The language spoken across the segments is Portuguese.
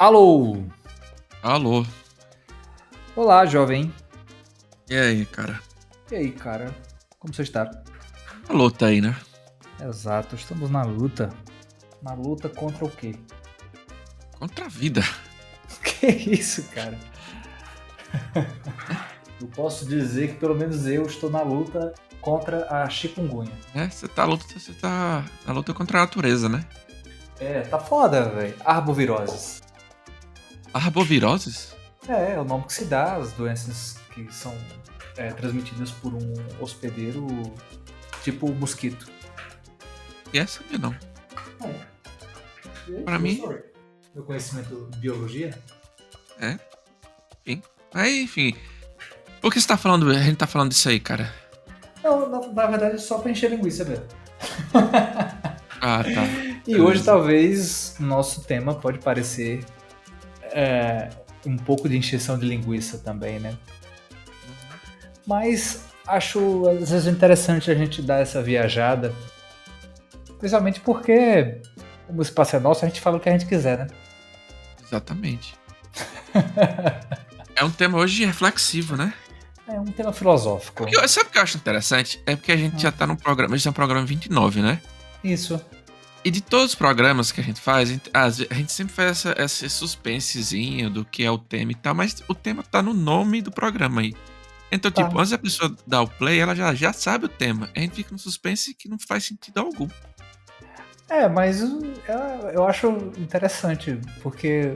Alô! Alô. Olá, jovem. E aí, cara? E aí, cara? Como você está? A luta aí, né? Exato, estamos na luta. Na luta contra o quê? Contra a vida. Que isso, cara? eu posso dizer que pelo menos eu estou na luta contra a chikungunya. É, você tá luta, você tá na luta contra a natureza, né? É, tá foda, velho. Arboviroses. Arboviroses? É, é o nome que se dá às doenças que são é, transmitidas por um hospedeiro tipo mosquito. E essa sabia não. É. Pra mim- Meu conhecimento de biologia? É? Enfim. Aí, enfim. Por que você tá falando, a gente tá falando disso aí, cara? Não, na, na verdade é só pra encher linguiça mesmo. Ah, tá. E hoje talvez nosso tema pode parecer é, um pouco de encheção de linguiça também, né? Mas acho às vezes interessante a gente dar essa viajada, principalmente porque como o espaço é nosso, a gente fala o que a gente quiser, né? Exatamente. É um tema hoje reflexivo, né? É um tema filosófico. Porque, sabe o que eu acho interessante? É porque a gente já tá no programa, esse é um programa 29, né? Isso. E de todos os programas que a gente faz, a gente, a gente sempre faz essa, esse suspensezinho do que é o tema e tal, mas o tema tá no nome do programa aí. Então, Tá. tipo, antes da pessoa dar o play, ela já, já sabe o tema. A gente fica no suspense que não faz sentido algum. É, mas eu, eu acho interessante, porque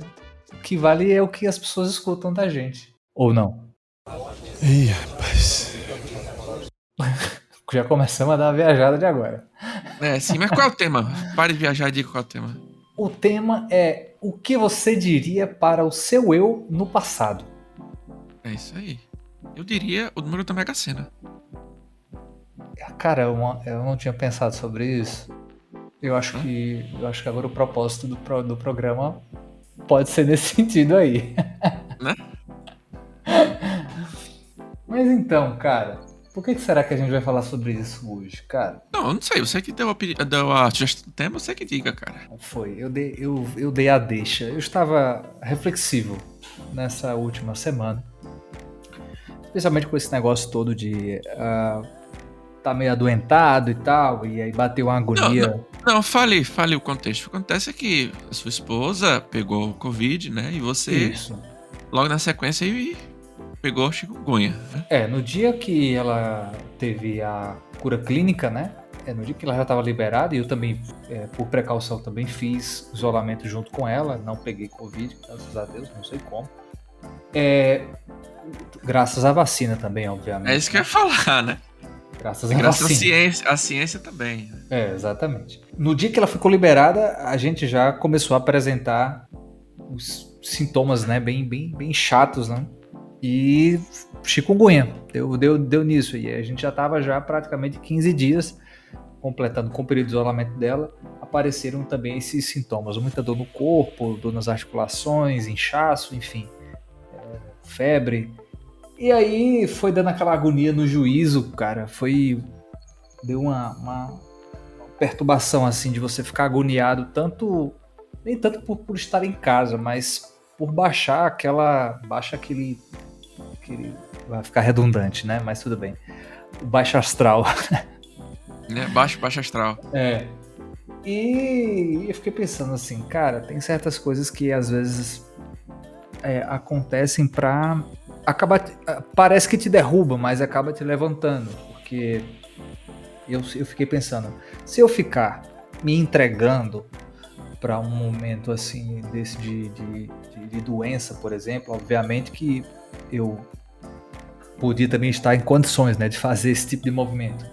o que vale é o que as pessoas escutam da gente. Ou não? Ih, rapaz. Já começamos a dar a viajada de agora. É, sim, mas qual é o tema? Pare de viajar e diga qual é o tema. O tema é o que você diria para o seu eu no passado. É isso aí. Eu diria o número da Mega Sena. Cara, eu, eu não tinha pensado sobre isso. Eu acho que eu acho que agora o propósito do, pro- do programa pode ser nesse sentido aí. Né? Mas então, cara, por que, que será que a gente vai falar sobre isso hoje, cara? Não, eu não sei. Você que deu a, deu a sugestão do tema, você que diga, cara. Não Foi, eu dei, eu, eu dei a deixa. Eu estava reflexivo nessa última semana. Especialmente com esse negócio todo de ah, tá meio adoentado e tal, e aí bateu uma agonia. Não, fale, fale o contexto. O que acontece é que a sua esposa pegou o Covid, né? E você, Isso. logo na sequência, aí pegou chikungunya. Né? É, no dia que ela teve a cura clínica, né? É, no dia que ela já estava liberada, e eu também, é, por precaução, também fiz isolamento junto com ela, não peguei Covid, graças a Deus, não sei como. É, graças à vacina também, obviamente. É isso que eu ia falar, né? Graças à Graças à vacina. ciência, à ciência também. né? É, exatamente. No dia que ela ficou liberada, a gente já começou a apresentar os sintomas, né, bem, bem, bem chatos, né? E chikungunya, deu, deu, deu nisso. E a gente já estava já praticamente 15 dias completando com o período de isolamento dela, apareceram também esses sintomas, muita dor no corpo, dor nas articulações, inchaço, enfim, é, febre. E aí foi dando aquela agonia no juízo, cara, foi deu uma, uma perturbação assim de você ficar agoniado tanto nem tanto por, por estar em casa, mas por baixar aquela baixa aquele aquele vai ficar redundante, né? Mas tudo bem. O baixo astral. Né? Baixo, baixo astral. É. E eu fiquei pensando assim, cara, tem certas coisas que às vezes é, acontecem pra acabar. te- ah, Parece que te derruba, mas acaba te levantando. Porque eu, eu fiquei pensando, se eu ficar me entregando para um momento assim desse de, de, de- de doença, por exemplo, obviamente que eu podia também estar em condições né, de fazer esse tipo de movimento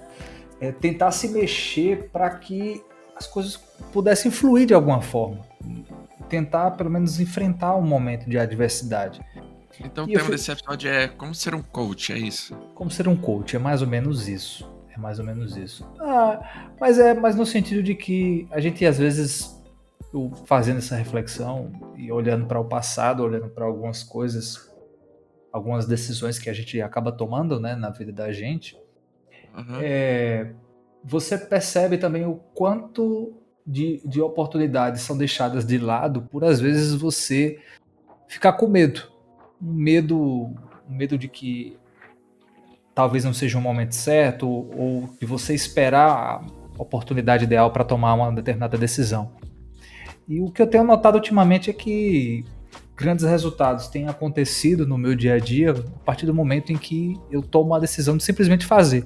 é, tentar se mexer para que as coisas pudessem fluir de alguma forma. Tentar, pelo menos, enfrentar um momento de adversidade. Então o E eu tema fui- desse episódio é como ser um coach, é isso. Como ser um coach, é mais ou menos isso. É mais ou menos isso. Ah, mas é mais no sentido de que a gente, às vezes, fazendo essa reflexão e olhando para o passado, olhando para algumas coisas, algumas decisões que a gente acaba tomando né, na vida da gente, Aham. é, você percebe também o quanto de, de oportunidades são deixadas de lado por às vezes você ficar com medo. Um medo, um medo de que talvez não seja o momento certo ou de você esperar a oportunidade ideal para tomar uma determinada decisão. E o que eu tenho notado ultimamente é que grandes resultados têm acontecido no meu dia a dia a partir do momento em que eu tomo a decisão de simplesmente fazer.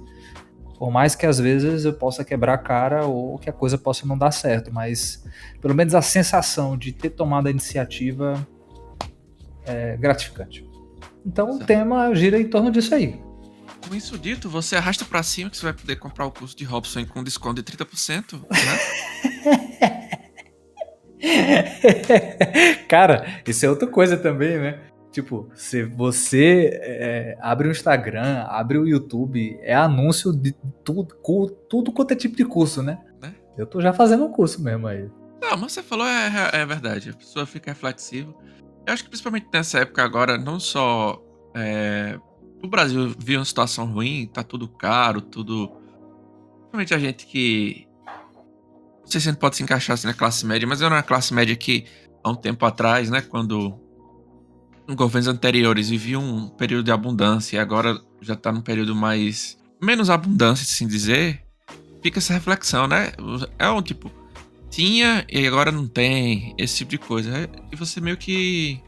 Por mais que às vezes eu possa quebrar a cara ou que a coisa possa não dar certo, mas pelo menos a sensação de ter tomado a iniciativa é gratificante. Então certo. o tema gira em torno disso aí. Com isso dito, você arrasta para cima que você vai poder comprar o curso de Robson com desconto de 30%, né? Cara, isso é outra coisa também, né? Tipo, se você é, abre o Instagram, abre o YouTube, é anúncio de tudo, tudo quanto é tipo de curso, né? É? Eu tô já fazendo um curso mesmo aí. Não, mas você falou é, é, é verdade. A pessoa fica reflexiva. Eu acho que principalmente nessa época agora, não só é, o Brasil viu uma situação ruim, tá tudo caro, tudo. Principalmente a gente que. Não sei se gente pode se encaixar assim na classe média, mas eu era uma classe média que, há um tempo atrás, né, quando governos anteriores viviam um período de abundância e agora já tá num período mais. menos abundância, assim dizer, fica essa reflexão, né? É um tipo. Tinha e agora não tem, esse tipo de coisa. E você meio que.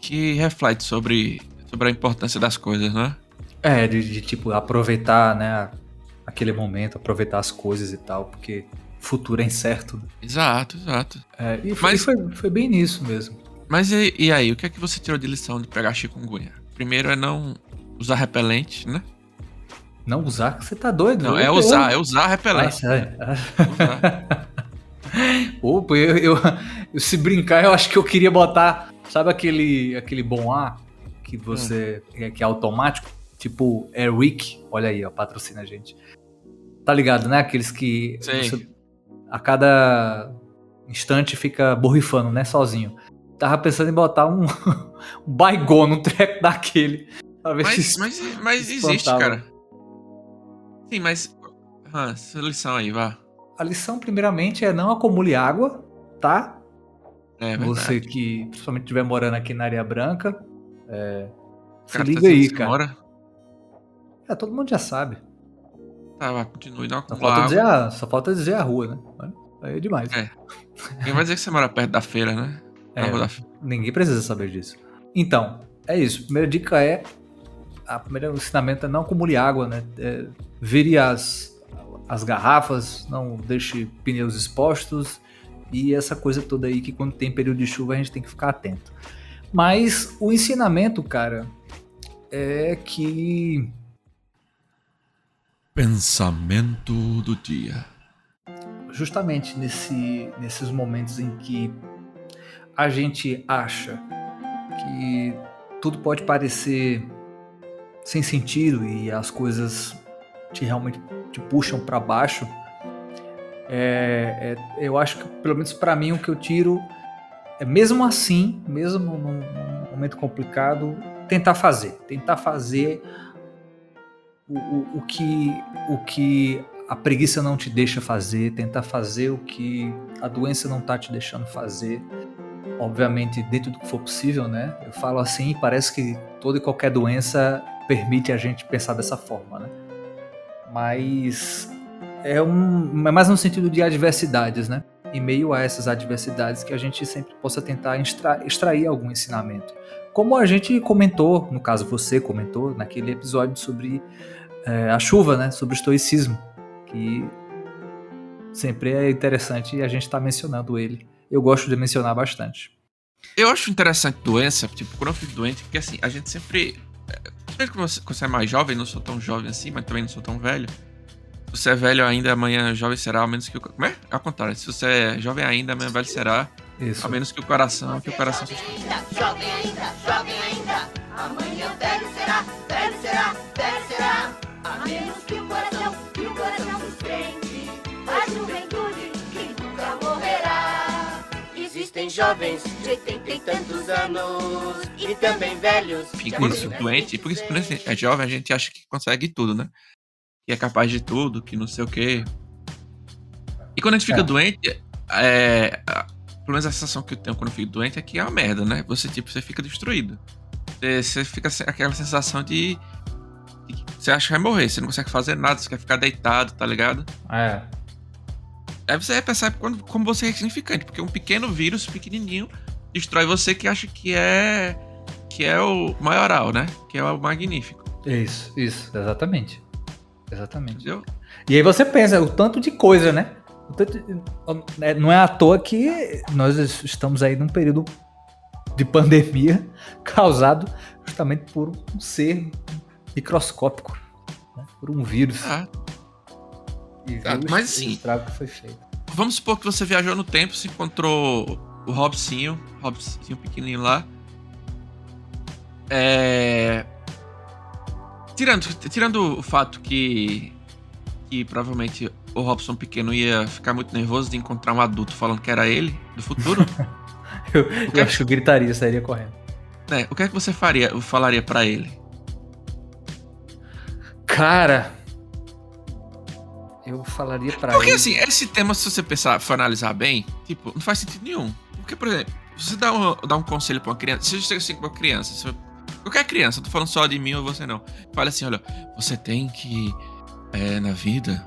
que reflete sobre, sobre a importância das coisas, né? É, de, de tipo, aproveitar, né? Aquele momento, aproveitar as coisas e tal, porque futuro é incerto. Exato, exato. É, e foi, Mas... foi, foi bem nisso mesmo. Mas e, e, aí, o que é que você tirou de lição de pegar chikungunya? Primeiro é não usar repelente, né? Não usar? Você tá doido? Não, é usar, é usar repelente. Ah, é. usar. Opa, eu, eu, eu, se brincar, eu acho que eu queria botar, sabe aquele, aquele bom ar que você hum. é, que é automático, tipo Airwick, olha aí, ó, patrocina a gente. Tá ligado, né? Aqueles que você, a cada instante fica borrifando, né, sozinho tava pensando em botar um, um Baigon no treco daquele. Pra ver mas, se mas, mas existe, cara. Sim, mas. Ah, lição aí, vá. A lição, primeiramente, é não acumule água, tá? É, Você que principalmente estiver morando aqui na área branca. É, se liga tá aí, cara. Mora? É, todo mundo já sabe. Tá, vai, só, falta dizer a, só falta dizer a rua, né? Aí é demais. É. Quem vai dizer que você mora perto da feira, né? É, ninguém precisa saber disso. Então, é isso. A primeira dica é. A primeira ensinamento é não acumule água, né? É, vire as, as garrafas, não deixe pneus expostos e essa coisa toda aí que quando tem período de chuva a gente tem que ficar atento. Mas o ensinamento, cara, é que. Pensamento do dia. Justamente nesse, nesses momentos em que a gente acha que tudo pode parecer sem sentido e as coisas te realmente te puxam para baixo, é, é, eu acho que pelo menos para mim o que eu tiro é mesmo assim, mesmo num, num momento complicado, tentar fazer, tentar fazer o, o, que o que a preguiça não te deixa fazer, tentar fazer o que a doença não tá te deixando fazer obviamente dentro do que for possível, né? Eu falo assim, parece que toda e qualquer doença permite a gente pensar dessa forma, né? Mas é, um, é mais no sentido de adversidades, né? Em meio a essas adversidades que a gente sempre possa tentar extra, extrair algum ensinamento. Como a gente comentou, no caso você comentou, naquele episódio sobre é, a chuva, né? Sobre o estoicismo, que sempre é interessante a gente estar tá mencionando ele eu gosto de mencionar bastante. Eu acho interessante doença, tipo, quando eu fico doente, porque assim, a gente sempre. Mesmo quando você é mais jovem, não sou tão jovem assim, mas também não sou tão velho. Se você é velho ainda, amanhã jovem será, ao menos que o. Como é? Ao contrário, se você é jovem ainda, amanhã velho será. Isso. Ao menos que o coração, que o coração jovem ainda, jovem ainda, jovem ainda. Amanhã velho será, velho será, velho será. Jovens de 80 e tantos anos e também velhos. Fica isso doente, e por isso quando é jovem a gente acha que consegue tudo, né? Que é capaz de tudo, que não sei o quê. E quando a gente fica É. doente, é, a- pelo menos a sensação que eu tenho quando eu fico doente é que é uma merda, né? Você, tipo, você fica destruído. Você, você fica aquela sensação de, de Você acha que vai morrer, você não consegue fazer nada, você quer ficar deitado, tá ligado? É. Aí você percebe quando, como você é insignificante, porque um pequeno vírus pequenininho destrói você que acha que é que é o maioral, né? Que é o magnífico, Isso, isso, exatamente. Exatamente. entendeu? E aí você pensa, o tanto de coisa, né? Tanto de- é, Não é à toa que nós estamos aí num período de pandemia causado justamente por um ser microscópico, né? por um vírus. Ah, E tá, viu o mas o assim- estrago que foi feito. vamos supor que você viajou no tempo, se encontrou o Robsinho, Robsinho pequenininho lá. É... Tirando, tirando o fato que, que provavelmente o Robson pequeno ia ficar muito nervoso de encontrar um adulto falando que era ele do futuro, Eu, que- eu acho que eu gritaria, sairia correndo. né? O que é que você faria, falaria pra ele? Cara, eu falaria pra Porque ele. assim, esse tema, se você pensar, for analisar bem, tipo, não faz sentido nenhum. Porque, por exemplo, se você dá um, dá um conselho pra uma criança, se você chega assim pra uma criança, se- qualquer criança, eu tô falando só de mim ou você não, fala assim, olha, você tem que, é, na vida,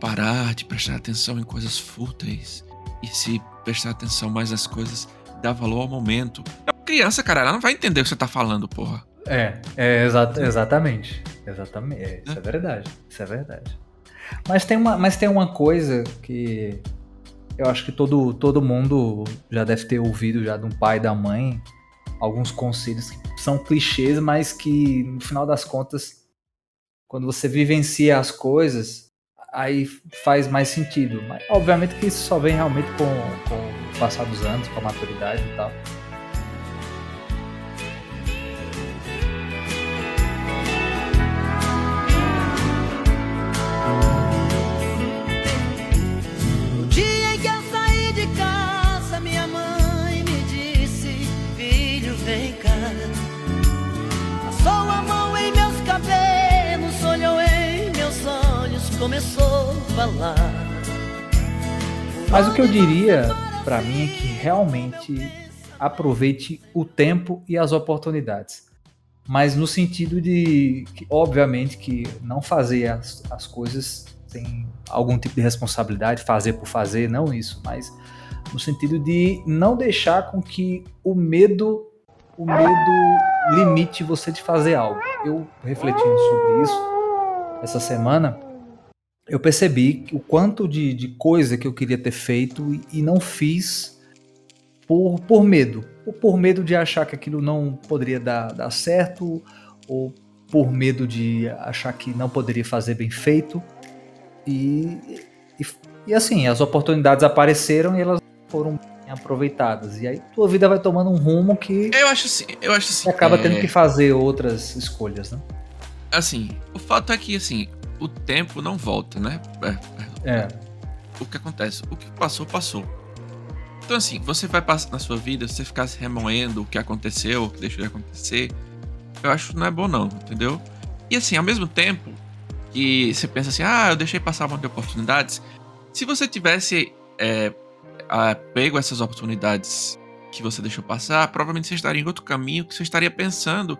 parar de prestar atenção em coisas fúteis e se prestar atenção mais nas coisas, dar valor ao momento. É uma criança, cara, ela não vai entender o que você tá falando, porra. É, é exa- exatamente. Exatamente. É, isso é verdade. Isso é verdade. Mas tem uma, mas tem uma coisa que eu acho que todo, todo mundo já deve ter ouvido já de um pai e da mãe. Alguns conselhos que são clichês, mas que no final das contas, quando você vivencia as coisas, aí faz mais sentido. Mas obviamente que isso só vem realmente com, com o passar dos anos, com a maturidade e tal. Mas o que eu diria pra mim é que realmente aproveite o tempo e as oportunidades. Mas no sentido de, que, obviamente, que não fazer as, as coisas sem algum tipo de responsabilidade, fazer por fazer, não isso, mas no sentido de não deixar com que o medo, o medo limite você de fazer algo. Eu refletindo sobre isso essa semana, eu percebi o quanto de, de coisa que eu queria ter feito e, e não fiz por, por medo. Ou por medo de achar que aquilo não poderia dar, dar certo, ou por medo de achar que não poderia fazer bem feito. E, e, e assim, as oportunidades apareceram e elas foram aproveitadas. E aí tua vida vai tomando um rumo que Eu acho assim, eu acho você acaba é, tendo que fazer outras escolhas, né? Assim, o fato é que, assim, o tempo não volta, né? É, É. o que acontece? O que passou, passou. Então, assim, você vai passar na sua vida, se você ficar se remoendo o que aconteceu, o que deixou de acontecer, eu acho que não é bom, não, entendeu? E, assim, ao mesmo tempo que você pensa assim, ah, eu deixei passar um monte de oportunidades, se você tivesse é, pego essas oportunidades que você deixou passar, provavelmente você estaria em outro caminho, que você estaria pensando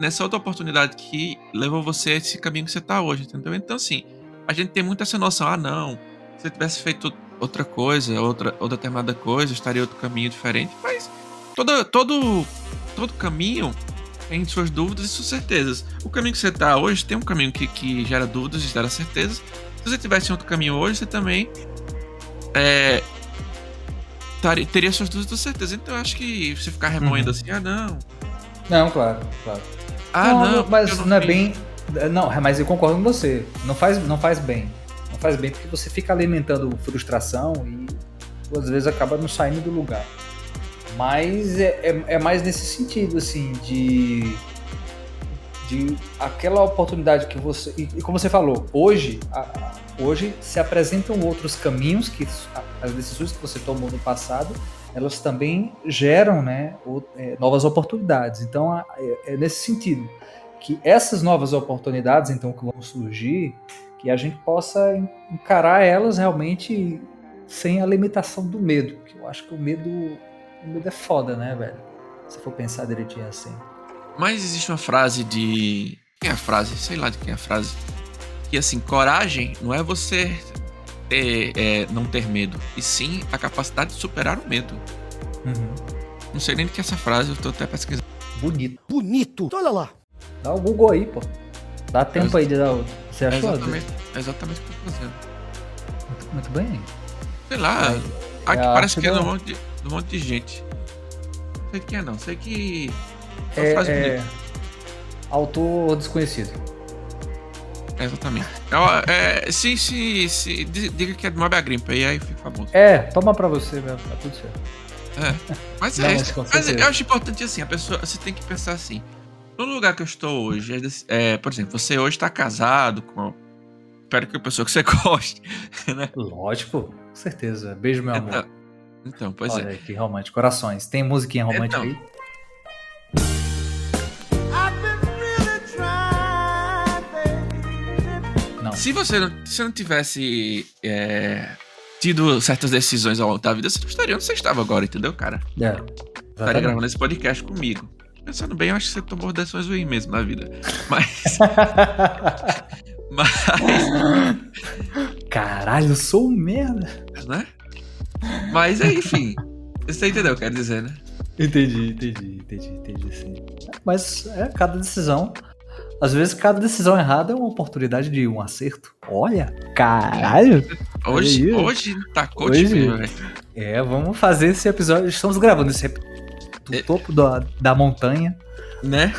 nessa outra oportunidade que levou você a esse caminho que você tá hoje, entendeu? Então, assim, a gente tem muito essa noção, ah, não, se eu tivesse feito outra coisa, outra, outra determinada coisa, estaria outro caminho diferente, mas todo, todo, todo caminho tem suas dúvidas e suas certezas. O caminho que você tá hoje tem um caminho que, que gera dúvidas e gera certezas. Se você tivesse outro caminho hoje, você também é, taria- teria suas dúvidas e suas certezas. Então, eu acho que você ficar remoendo Uhum. assim, ah, não, Não, claro, claro. Ah, não, não, não, mas eu não, é bem. Não, mas eu concordo com você. Não faz, não faz bem. Não faz bem porque você fica alimentando frustração e às vezes acaba não saindo do lugar. Mas é, é, é mais nesse sentido, assim, de. De aquela oportunidade que você. E, e como você falou, hoje, a- a- hoje se apresentam outros caminhos que as decisões que você tomou no passado elas também geram né, é, novas oportunidades. Então, é, é nesse sentido que essas novas oportunidades, então, que vão surgir, que a gente possa en- encarar elas realmente sem a limitação do medo. Porque eu acho que o medo, o medo é foda, né, velho? Se for pensar direitinho assim. Mas existe uma frase de. Quem é a frase? Sei lá de quem é a frase. Que assim, coragem não é você ter, é, não ter medo, e sim a capacidade de superar o medo. Uhum. Não sei nem do que é essa frase, eu tô até pesquisando. Bonito. Bonito. Olha lá. Dá o Google aí, pô. Dá tempo aí de dar o. Você É achou? exatamente, é exatamente o que eu tô fazendo. Muito, muito bem. Sei lá, É, aqui é parece que é de um da- monte de, um monte de gente. Não sei quem é não, sei que. É, é, autor desconhecido. Exatamente. É, é, se, se, se, di- diga que é do Mob Agrimpa, e aí fica famoso. É, toma pra você mesmo, tá tudo certo. É. Mas Não, é mas isso. Mas eu acho importante assim, a pessoa. Você tem que pensar assim. No lugar que eu estou hoje, é é, por exemplo, você hoje está casado com. Espero que a pessoa que você goste. Né? Lógico, com certeza. Beijo, meu amor. Então, então, pois Olha é. que romântico. Corações. Tem musiquinha romântica Então. aí? Não. Se você não, se não tivesse é, tido certas decisões ao longo da vida, você não estaria onde você estava agora, entendeu, cara? É. Estaria gravando esse podcast comigo. Pensando bem, eu acho que você tomou decisões ruins mesmo na vida. Mas. mas. Caralho, eu sou um merda. né? Mas é, enfim. Você entendeu o que eu quero dizer, né? Entendi, entendi, entendi, entendi sim. Mas é, cada decisão. Às vezes cada decisão errada é uma oportunidade de um acerto. Olha, caralho. Hoje, hoje tá coach Hoje- mesmo, velho. É, vamos fazer esse episódio. Estamos gravando esse do É. topo da, da montanha, Né?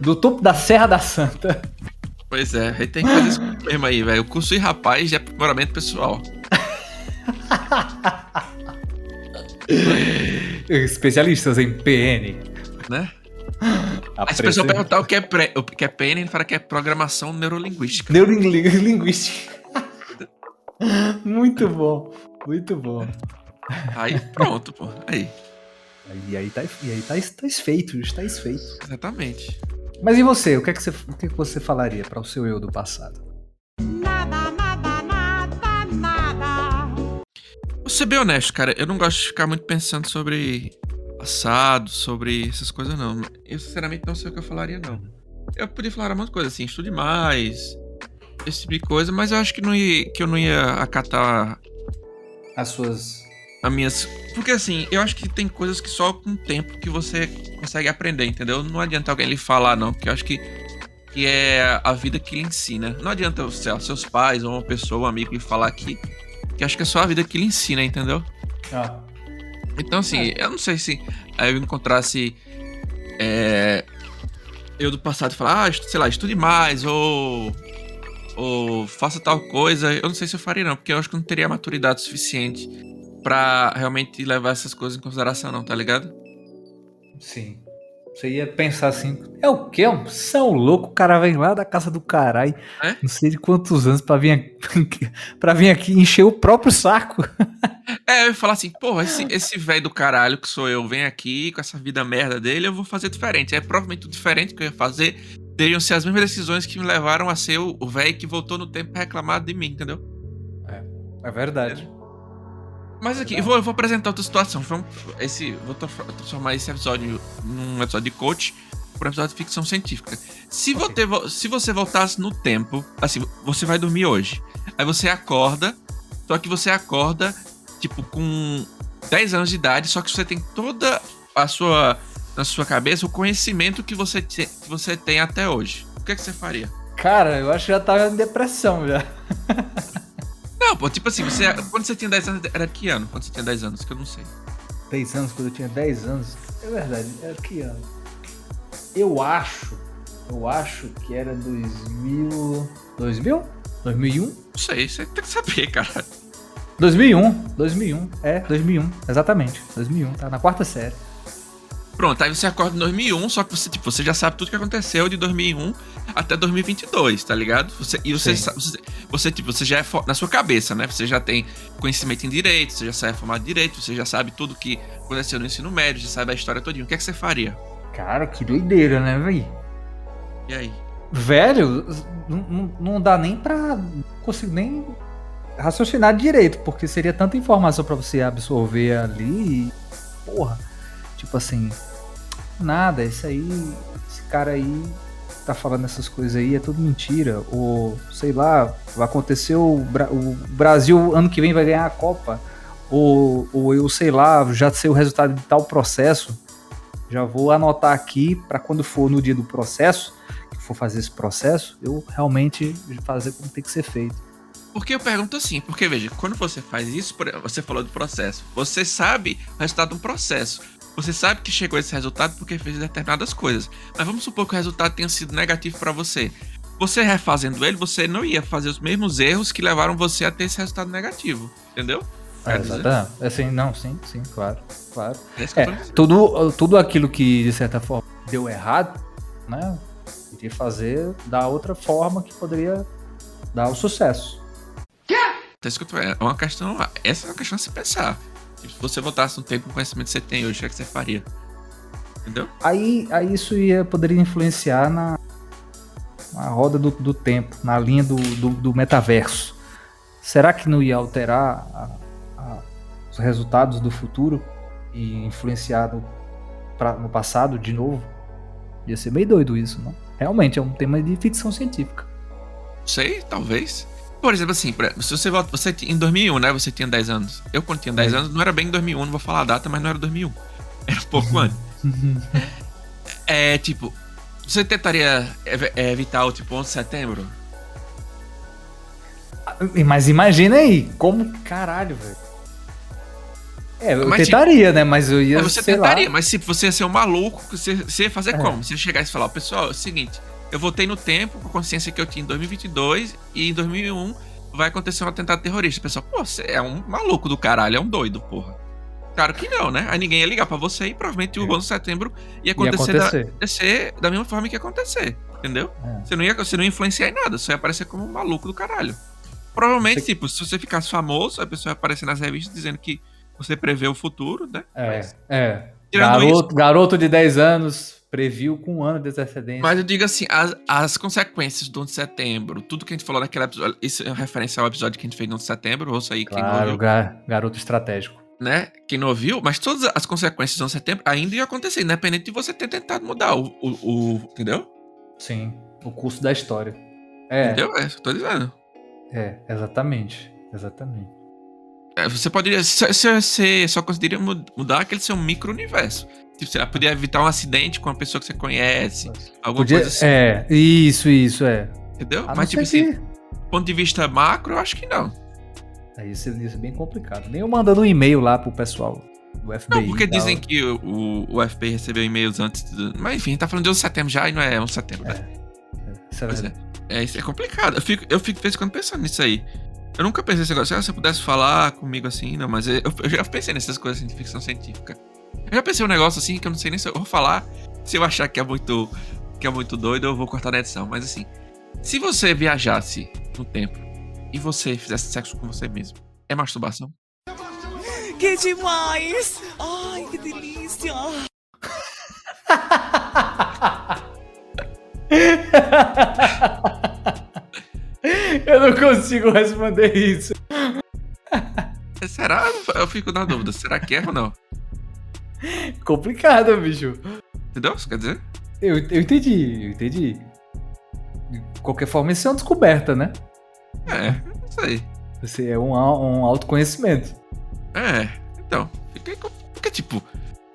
do topo da Serra da Santa. Pois é, a gente tem que fazer isso mesmo aí, velho. O curso e rapaz de aprimoramento pessoal. Especialistas em PN. Né? Aí se o pessoal perguntar o que é, pré, o que é PN, ele fala que é programação neurolinguística. Neurolinguística. muito bom, muito bom. Aí pronto, pô. Aí, E aí tá, e aí tá, tá esfeito, está esfeito. exatamente. Mas e você? O que é que você, o que é que você falaria para o seu eu do passado? Nada, nada, nada, nada. Vou ser bem honesto, cara. Eu não gosto de ficar muito pensando sobre passado, sobre essas coisas, não. Eu, sinceramente, não sei o que eu falaria, não. Eu podia falar um monte de coisa, assim, estude mais, esse tipo de coisa, mas eu acho que, não ia, que eu não ia acatar As suas. as minhas. Porque, assim, eu acho que tem coisas que só com o tempo que você consegue aprender, entendeu? Não adianta alguém lhe falar, não, porque eu acho que, que é a vida que lhe ensina. Não adianta, sei lá, seus pais ou uma pessoa, um amigo lhe falar aqui, que eu acho que é só a vida que lhe ensina, entendeu? Ah, Então, assim, eu não sei se aí eu encontrasse é, eu do passado falar, ah, sei lá, estude mais, ou, ou faça tal coisa. Eu não sei se eu faria, não, porque eu acho que não teria maturidade suficiente pra realmente levar essas coisas em consideração, não, tá ligado? sim. Você ia pensar assim, é o quê? Você é um louco, o cara vem lá da casa do caralho, É? não sei de quantos anos pra vir aqui, pra vir aqui encher o próprio saco. É, eu ia falar assim, pô, esse, esse velho do caralho que sou eu, vem aqui com essa vida merda dele, eu vou fazer diferente. É provavelmente o diferente que eu ia fazer deveriam ser as mesmas decisões que me levaram a ser o velho que voltou no tempo pra reclamar de mim, entendeu? É verdade. Mas aqui, eu vou, eu vou apresentar outra situação. Vamos, esse, vou tra- transformar esse episódio num episódio de coach por um episódio de ficção científica. Se, Ok. você, vo- se você voltasse no tempo, assim, você vai dormir hoje. Aí você acorda, só que você acorda, tipo, com 10 anos de idade, só que você tem toda a sua, na sua cabeça o conhecimento que você, te- que você tem até hoje. O que, é que você faria? Cara, eu acho que já tava em depressão já. Não, pô, tipo assim, você, quando você tinha 10 anos, era que ano? Quando você tinha 10 anos, que eu não sei. 10 anos, quando eu tinha 10 anos. É verdade, era que ano? Eu acho, eu acho que era 2000. 2000? 2001? Não sei, você tem que saber, cara. 2001, 2001, é, 2001, exatamente, 2001, tá na quarta série. Pronto, aí você acorda em 2001, só que você, tipo, você já sabe tudo que aconteceu de 2001 até 2022, tá ligado? Você, e você, você, você, tipo, você já é na sua cabeça, né? Você já tem conhecimento em direito, você já sabe formado em direito, você já sabe tudo que aconteceu no ensino médio, já sabe a história todinha. O que é que você faria? Cara, que doideira, né, véi? E aí? Velho, não, dá nem pra. Não consigo nem raciocinar direito, porque seria tanta informação pra você absorver ali. E, porra, tipo assim, nada, isso aí, esse cara aí tá falando essas coisas aí, é tudo mentira. Ou, sei lá, vai acontecer o, Bra- o Brasil ano que vem vai ganhar a Copa. Ou, ou eu sei lá, já sei o resultado de tal processo. Já vou anotar aqui pra quando for no dia do processo, que for fazer esse processo, eu realmente fazer como tem que ser feito. Porque eu pergunto assim, porque veja, quando você faz isso, você falou do processo, você sabe o resultado um processo. Você sabe que chegou a esse resultado porque fez determinadas coisas. Mas vamos supor que o resultado tenha sido negativo pra você. Você refazendo ele, você não ia fazer os mesmos erros que levaram você a ter esse resultado negativo. Entendeu? É, exatamente. Assim, não, sim, sim, claro, claro. é É, tudo, tudo aquilo que de certa forma deu errado, né? Iria fazer da outra forma que poderia dar o sucesso. Tô- É uma questão. Essa é uma questão a se pensar. Tipo, se você voltasse no tempo com o conhecimento que você tem hoje, o que, é que você faria? Entendeu? Aí, aí isso ia poderia influenciar na, na roda do, do tempo, na linha do, do, do metaverso. Será que não ia alterar a- a- os resultados do futuro e influenciar no, pra- no passado de novo? Ia ser meio doido isso, não? Realmente é um tema de ficção científica. Sei, talvez. Por exemplo, assim, se você volta. Você em 2001, né? Você tinha 10 anos. Eu, quando tinha 10 É. anos, não era bem em 2001, não vou falar a data, mas não era 2001. Era um pouco antes. É, tipo, você tentaria é, evitar o tipo 11 de setembro? Mas imagina aí, como caralho, velho. É, eu Mas, tentaria, né? Mas eu ia. Mas você tentaria, Lá. mas se você ia ser um maluco, você, você ia fazer É. como? Você ia chegar e falar, pessoal, é o seguinte, eu voltei no tempo com a consciência que eu tinha em 2022 e em 2001 vai acontecer um atentado terrorista. Pessoal, pô, você é um maluco do caralho, é um doido, porra. Claro que não, né? Aí ninguém ia ligar pra você e provavelmente o É. 11 de setembro ia Ia acontecer, Da, acontecer. acontecer da mesma forma que ia acontecer, entendeu? É. Você, não ia, você não ia influenciar em nada, você ia aparecer como um maluco do caralho. Provavelmente, Você- tipo, se você ficasse famoso, a pessoa ia aparecer nas revistas dizendo que você prevê o futuro, né? É, é. Tirando Garoto, garoto de 10 anos previu com um ano de antecedência. Mas eu digo assim, as, as consequências do 11 de setembro, tudo que a gente falou naquele episódio, isso é referência ao episódio que a gente fez no 11 de setembro, ouça aí quem não claro, ouviu, ga- garoto estratégico. né? Quem não ouviu, mas todas as consequências do 11 de setembro ainda iam acontecer, independente de você ter tentado mudar o. o, o- entendeu? Sim, o curso da história. É, Entendeu? É isso que eu tô dizendo. é, exatamente. Exatamente. É, você poderia. Você, você só conseguiria mu- mudar aquele seu micro-universo. Tipo, você poderia evitar um acidente com uma pessoa que você conhece, alguma Podia, coisa assim, é, isso, isso, é. entendeu? A não Mas, tipo assim, que- do ponto de vista macro, eu acho que não. Aí isso, isso é bem complicado. Nem eu mandando um e-mail lá pro pessoal do FBI. Não, porque dizem que o, o, FBI recebeu e-mails antes. Do... Mas enfim, a gente tá falando de 11 de setembro já e não é 11 de setembro, né? Isso é Pois é. verdade. É, isso é complicado. Eu fico, eu fico de vez em quando pensando nisso aí. Eu nunca pensei nesse negócio. Ah, se eu pudesse falar comigo assim, não, mas eu, eu já pensei nessas coisas assim, de ficção científica. Eu já pensei um negócio assim que eu não sei nem se eu vou falar. Se eu achar que é muito, que é muito doido, eu vou cortar na edição. Mas assim, se você viajasse no tempo e você fizesse sexo com você mesmo, é masturbação? Que demais! Ai, que delícia! eu não consigo responder isso. Será? Eu fico na dúvida. Será que é ou não? Complicado, bicho. Entendeu? Isso quer dizer? Eu, eu entendi, eu entendi. De qualquer forma, isso é uma descoberta, né? É, não sei. Você é um, um autoconhecimento. É, então. Porque, tipo,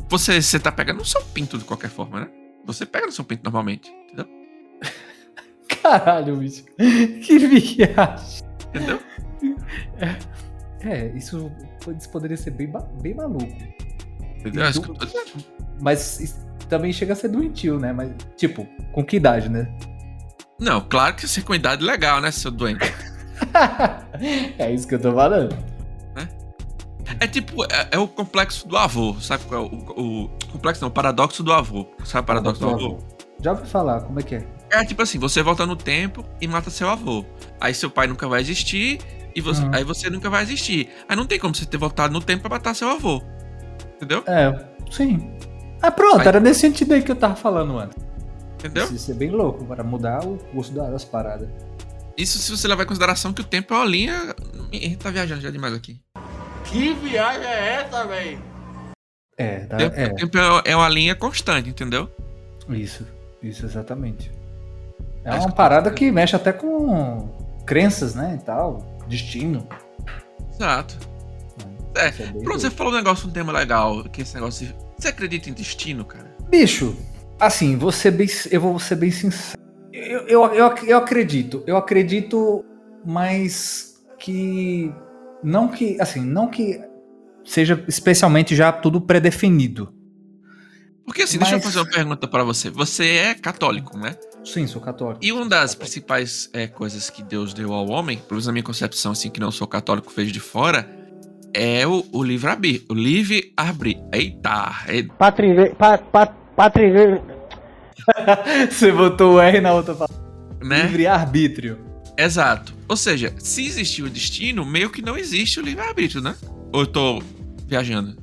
você, você tá pegando no seu pinto de qualquer forma, né? Você pega no seu pinto normalmente, entendeu? Caralho, bicho. Que viagem. Entendeu? É, isso, isso poderia ser bem, bem maluco. Entendeu? É isso que eu tô. Mas também chega a ser doentio, né? Mas, tipo, com que idade, né? Não, claro que você com idade legal, né, seu doente? é isso que eu tô falando. É tipo, é, é o complexo do avô, sabe qual é? O, o, o complexo não, o paradoxo do avô. Sabe o paradoxo do avô? Já ouvi falar, como é que é? É tipo assim, você volta no tempo e mata seu avô. Aí seu pai nunca vai existir e você, Uhum. aí você nunca vai existir. Aí não tem como você ter voltado no tempo pra matar seu avô. Entendeu? É, sim. Ah, pronto, Aí- era nesse sentido aí que eu tava falando antes. Entendeu? Isso, isso é bem louco, para mudar o curso da- das paradas. Isso se você levar em consideração que o tempo é uma linha. A gente tá viajando já demais aqui. Que viagem é essa, velho? É, tá, O tempo, é, o tempo é- é uma linha constante, entendeu? isso, isso exatamente. É uma parada que mexe até com crenças, né, e tal, destino. Exato. É, Isso bem Pronto, você falou um negócio, um tema legal, que esse negócio. de- Você acredita em destino, cara? Bicho, assim, vou ser bem, eu vou ser bem sincero. Eu, eu, eu, eu acredito, eu acredito, mas que não que, assim, não que seja especialmente já tudo predefinido. Porque assim, deixa eu Mas- fazer uma pergunta pra você. Você é católico, né? Sim, sou católico. E uma das principais é, coisas que Deus deu ao homem, pelo menos na minha concepção, assim, que não sou católico, vejo de fora, é o, o livre-arbítrio. O livre-arbítrio. Eita! É, Patri... Pa, pa, patri... Você botou o R na outra palavra. né? Livre arbítrio. Exato. Ou seja, se existir o destino, meio que não existe o livre-arbítrio, né? Ou eu tô viajando?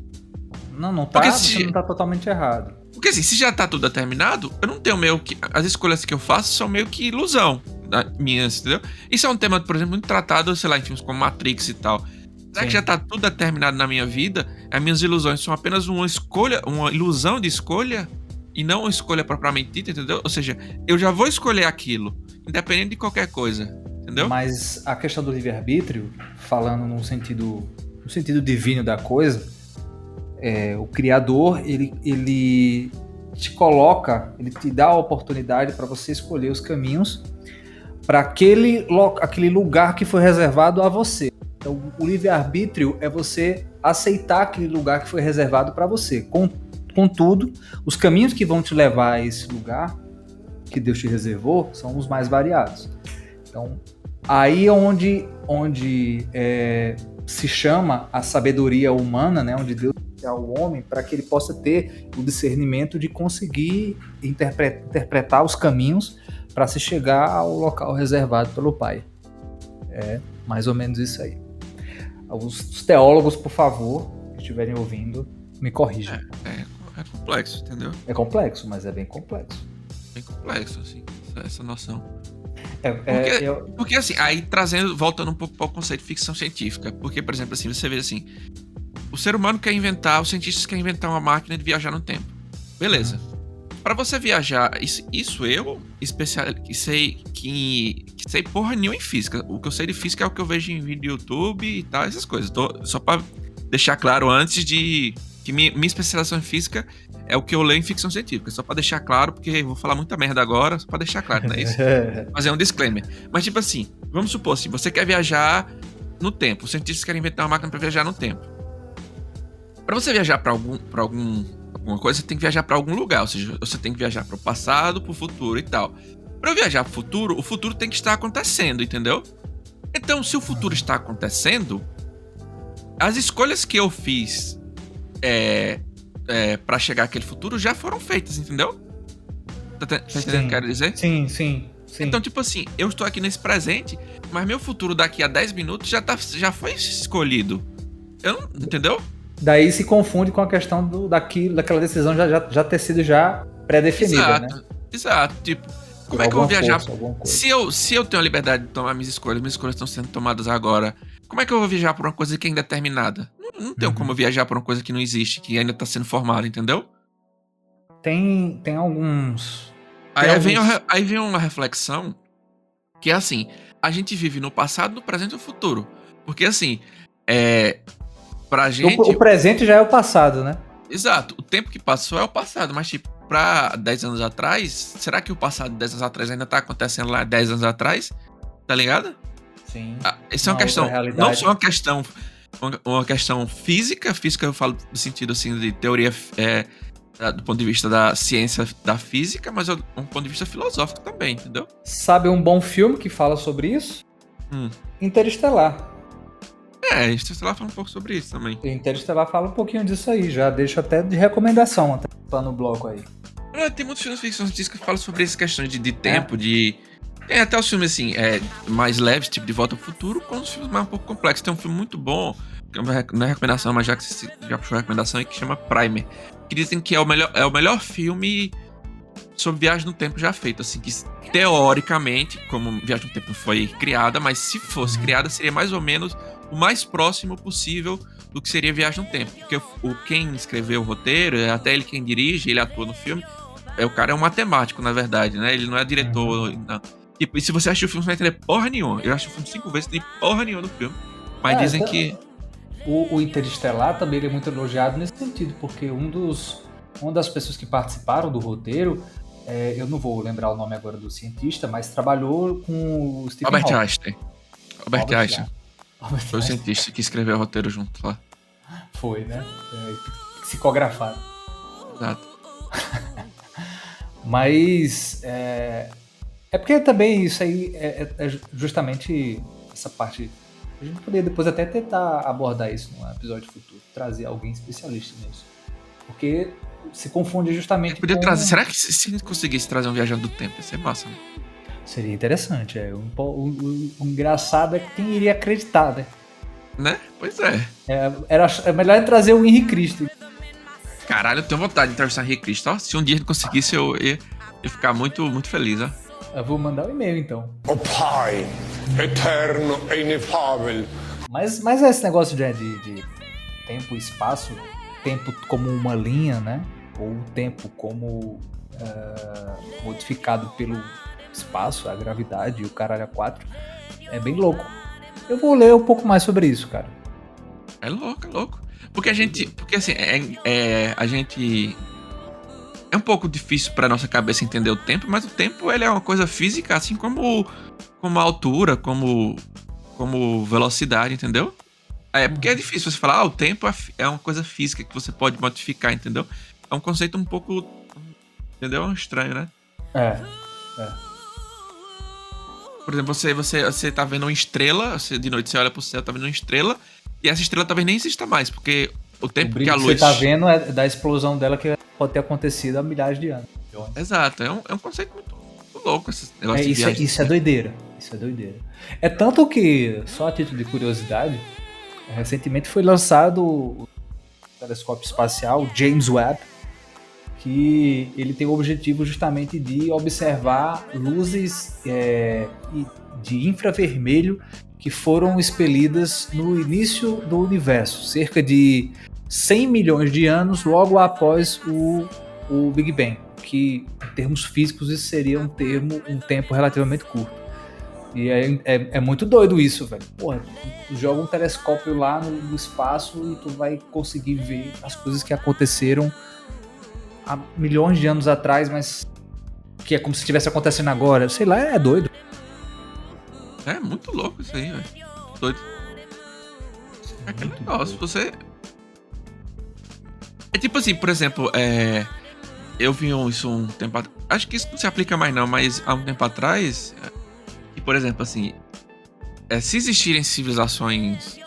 Não, não tá, Porque você se- não tá totalmente errado. Porque assim, se já tá tudo determinado, eu não tenho meio que. As escolhas que eu faço são meio que ilusão da- minhas, entendeu? Isso é um tema, por exemplo, muito tratado, sei lá, em filmes como Matrix e tal. Será que Sim. já tá tudo determinado na minha vida? As minhas ilusões são apenas uma escolha, uma ilusão de escolha e não uma escolha propriamente dita, entendeu? Ou seja, eu já vou escolher aquilo, independente de qualquer coisa, entendeu? Mas a questão do livre-arbítrio, falando no sentido, no sentido divino da coisa, é, o Criador, ele, ele te coloca, ele te dá a oportunidade para você escolher os caminhos para aquele, aquele lugar que foi reservado a você. Então, o livre-arbítrio é você aceitar aquele lugar que foi reservado para você. Contudo, os caminhos que vão te levar a esse lugar que Deus te reservou são os mais variados. Então, aí é onde, onde é, se chama a sabedoria humana, né, onde Deus ao homem para que ele possa ter o discernimento de conseguir interpre- interpretar os caminhos para se chegar ao local reservado pelo Pai. É mais ou menos isso aí. Os, os teólogos, por favor, que estiverem ouvindo, me corrijam. É, é complexo, entendeu? É complexo, mas é bem complexo. Bem complexo, assim, essa, essa noção. É, é, Porque- eu- Porque assim, aí trazendo, voltando um pouco para o conceito de ficção científica. Porque, por exemplo, assim, você vê assim, o ser humano quer inventar, os cientistas querem inventar uma máquina de viajar no tempo. Beleza. Pra você viajar, isso, isso eu especial, que sei que, que sei porra nenhuma em física. O que eu sei de física é o que eu vejo em vídeo do YouTube e tal, essas coisas. Tô- só pra deixar claro antes de que minha, minha especialização em física é o que eu leio em ficção científica. Só pra deixar claro, porque eu vou falar muita merda agora, só pra deixar claro, não é isso? fazer um disclaimer. Mas, tipo assim, vamos supor assim, você quer viajar no tempo. Os cientistas querem inventar uma máquina pra viajar no tempo. Pra você viajar pra algum, pra algum, alguma coisa, você tem que viajar pra algum lugar. Ou seja, você tem que viajar pro passado, pro futuro e tal. Pra eu viajar pro futuro, o futuro tem que estar acontecendo, entendeu? Então, se o futuro está acontecendo, as escolhas que eu fiz é, é, para chegar àquele futuro já foram feitas, entendeu? Tá, tá entendendo o que eu quero dizer? Sim, sim, sim. Então, tipo assim, eu estou aqui nesse presente, mas meu futuro daqui a 10 minutos já, tá, já foi escolhido. Eu não, entendeu? Daí se confunde com a questão do, daquilo, daquela decisão já, já, já ter sido já pré-definida, exato. né? Exato. Tipo, como é que eu vou viajar? força. Se eu, se eu tenho a liberdade de tomar minhas escolhas, minhas escolhas estão sendo tomadas agora, como é que eu vou viajar por uma coisa que é determinada? Não, não tenho Uhum. como viajar por uma coisa que não existe, que ainda tá sendo formada, entendeu? Tem, tem alguns. Aí, Tem vem, alguns- a- aí vem uma reflexão que é assim: a gente vive no passado, no presente e no futuro. Porque assim, é. Pra gente. O, o presente já é o passado, né? Exato, o tempo que passou é o passado, mas tipo, pra 10 anos atrás, será que o passado de 10 anos atrás ainda tá acontecendo lá 10 anos atrás? Tá ligado? Sim. Ah, Isso é uma Uma questão, não só uma questão, uma, uma questão física, física eu falo no sentido assim de teoria, é, do ponto de vista da ciência da física, mas é um ponto de vista filosófico também, entendeu? Sabe um bom filme que fala sobre isso? Hum. Interestelar. É, Interestelar fala um pouco sobre isso também. Interestelar fala um pouquinho disso aí, já deixo até de recomendação até tá no bloco aí. É, tem muitos filmes de ficção científica que falam sobre essas questões de, de tempo, de. Tem até os filmes assim, é, mais leves, tipo De Volta ao Futuro, com os filmes mais um pouco complexos. Tem um filme muito bom, que não é é recomendação, mas já que você já puxou a recomendação, é que chama Primer. Que dizem que é o melhor, é o melhor filme sobre viagem no tempo já feito, assim, que teoricamente, como viagem no tempo foi criada, mas se fosse criada, seria mais ou menos o mais próximo possível do que seria viagem no tempo. Porque o, quem escreveu o roteiro, é até ele quem dirige, ele atua no filme, é o cara é um matemático, na verdade, né? Ele não é diretor. Não. Tipo, e se você assistir o filme, você não vai entender porra nenhuma. Eu acho o filme cinco vezes, não tem porra nenhuma no filme. Mas É, dizem então- que. O, o Interestelar também é muito elogiado nesse sentido, porque um dos, uma das pessoas que participaram do roteiro, é, eu não vou lembrar o nome agora do cientista, mas trabalhou com o Stephen Albert Hawking. Einstein. Albert, Albert Einstein. Albert Foi o cientista que escreveu o roteiro junto lá. Foi, né? É, psicografado. Exato. Mas é, é porque também isso aí é, é- é justamente essa parte. A gente poderia depois até tentar abordar isso num episódio futuro, trazer alguém especialista nisso. Porque se confunde justamente Podia com... trazer. Será que se, se conseguisse trazer um viajante do tempo, ia ser massa, né? Seria interessante, é. O, o- o- o engraçado é que quem iria acreditar, né? Né? Pois é. É, era, é melhor trazer o Henrique Cristo. Caralho, eu tenho vontade de entrevistar Henrique Cristo. ó. Se um dia ele conseguisse, eu ia, ia ficar muito, muito feliz, ó. Eu vou mandar um e-mail então. O Pai, eterno e inefável, Mas, mas esse negócio de, de, de tempo e espaço, tempo como uma linha, né? Ou o tempo como ah, modificado pelo espaço, a gravidade e o caralho a quatro, é bem louco. Eu vou ler um pouco mais sobre isso, cara. É louco, é louco. Porque a gente. Porque assim, é, é- a gente. É um pouco difícil pra nossa cabeça entender o tempo, mas o tempo ele é uma coisa física, assim como, como a altura, como, como velocidade, entendeu? É porque é difícil você falar, ah, o tempo é é uma coisa física que você pode modificar, entendeu? É um conceito um pouco. Entendeu? Estranho, né? É. Por exemplo, você, você, você tá vendo uma estrela, você, de noite você olha pro céu, tá vendo uma estrela, e essa estrela talvez nem exista mais, porque o O tempo que brilho a que luz. você tá vendo é da explosão dela que pode ter acontecido há milhares de anos. Exato, é um, é um conceito muito, muito louco esse negócio É, de isso, é, viagem. isso é doideira. Isso é doideira. É tanto que, só a título de curiosidade, recentemente foi lançado o telescópio espacial James Webb, que ele tem o objetivo justamente de observar luzes é, de infravermelho que foram expelidas no início do universo, cerca de 100 milhões de anos logo após o, o Big Bang, que em termos físicos isso seria um termo, um tempo relativamente curto. E é, é, é muito doido isso, velho. Porra, tu joga um telescópio lá no, no espaço e tu vai conseguir ver as coisas que aconteceram há milhões de anos atrás, mas que é como se estivesse acontecendo agora. Sei lá, é doido. É muito louco isso aí, velho. Doido. É aquele Muito negócio, doido. você. É tipo assim, por exemplo, é. Eu vi isso um tempo atrás. Acho que isso não se aplica mais, não, mas há um tempo atrás. é, Que, por exemplo, assim. é, se existirem civilizações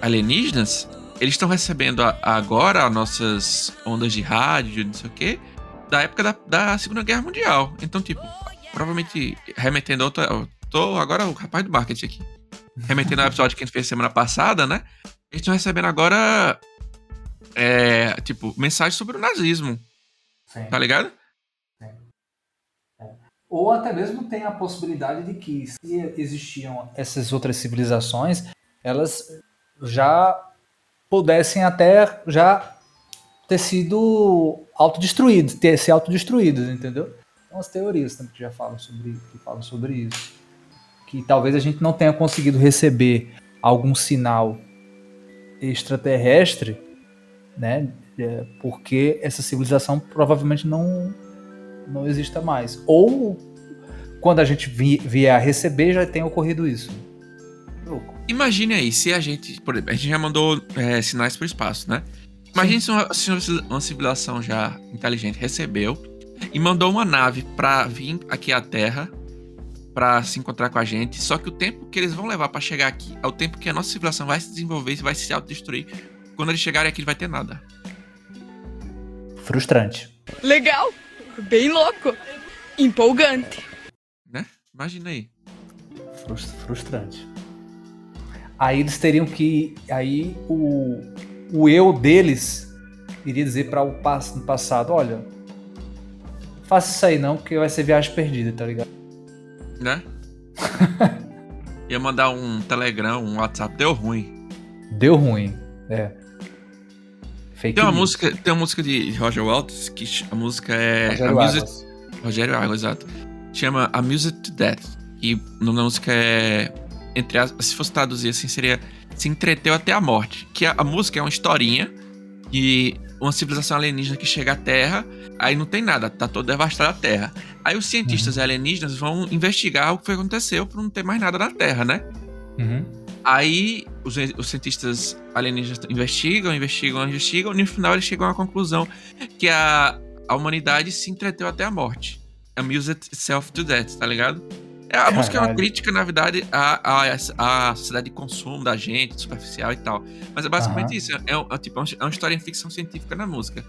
alienígenas, eles estão recebendo a- agora as nossas ondas de rádio, não sei o quê, da época da, da Segunda Guerra Mundial. Então, tipo, provavelmente remetendo a outra. eu Tô agora o rapaz do marketing aqui. Remetendo ao episódio que a gente fez semana passada, né? Eles estão recebendo agora. É, tipo, mensagens sobre o nazismo, tá ligado? Ou até mesmo tem a possibilidade de que, se existiam essas outras civilizações, elas já pudessem até já ter sido autodestruídas, ter se autodestruídas, entendeu? Tem umas teorias também que já falam sobre, que falam sobre isso. Que talvez a gente não tenha conseguido receber algum sinal extraterrestre, né? é, porque essa civilização provavelmente não não exista mais. Ou quando a gente vi- vier a receber, já tenha ocorrido isso. Imagine aí, se a gente. Por exemplo, a gente já mandou é, sinais pro espaço, né? Imagine se uma, se uma civilização já inteligente recebeu e mandou uma nave pra vir aqui à Terra pra se encontrar com a gente. Só que o tempo que eles vão levar pra chegar aqui é o tempo que a nossa civilização vai se desenvolver e vai se autodestruir. Quando eles chegarem aqui, não vai ter nada. Frustrante. Legal, bem louco, empolgante. Né? Imagina aí. Frus- Frustrante. Aí eles teriam que. Aí o, o eu deles iria dizer para o passado: olha, faça isso aí não, porque vai ser viagem perdida, tá ligado? Né? Ia mandar um Telegram, um WhatsApp, deu ruim. Deu ruim. É. Fake Tem uma news. música, tem uma música de Roger Waters que a música é Rogério Águas. Rogério Água, exato. Chama Amused to Death. E o nome da música é. Entre as, se fosse traduzir assim, seria Se Entreteu Até a Morte. Que a, a música é uma historinha de uma civilização alienígena que chega à Terra, aí não tem nada, tá toda devastada a Terra. Aí os cientistas alienígenas vão investigar o que aconteceu por não ter mais nada na Terra, né? Uhum. Aí os, os cientistas alienígenas investigam, investigam, investigam, e no final eles chegam à conclusão que a, a humanidade se entreteu até a morte. Amused itself to death, tá ligado? É, a música é uma crítica, na verdade, à, à, à sociedade de consumo da gente, superficial e tal. Mas é basicamente Aham. isso. É, um- é tipo, é uma história em ficção científica na música.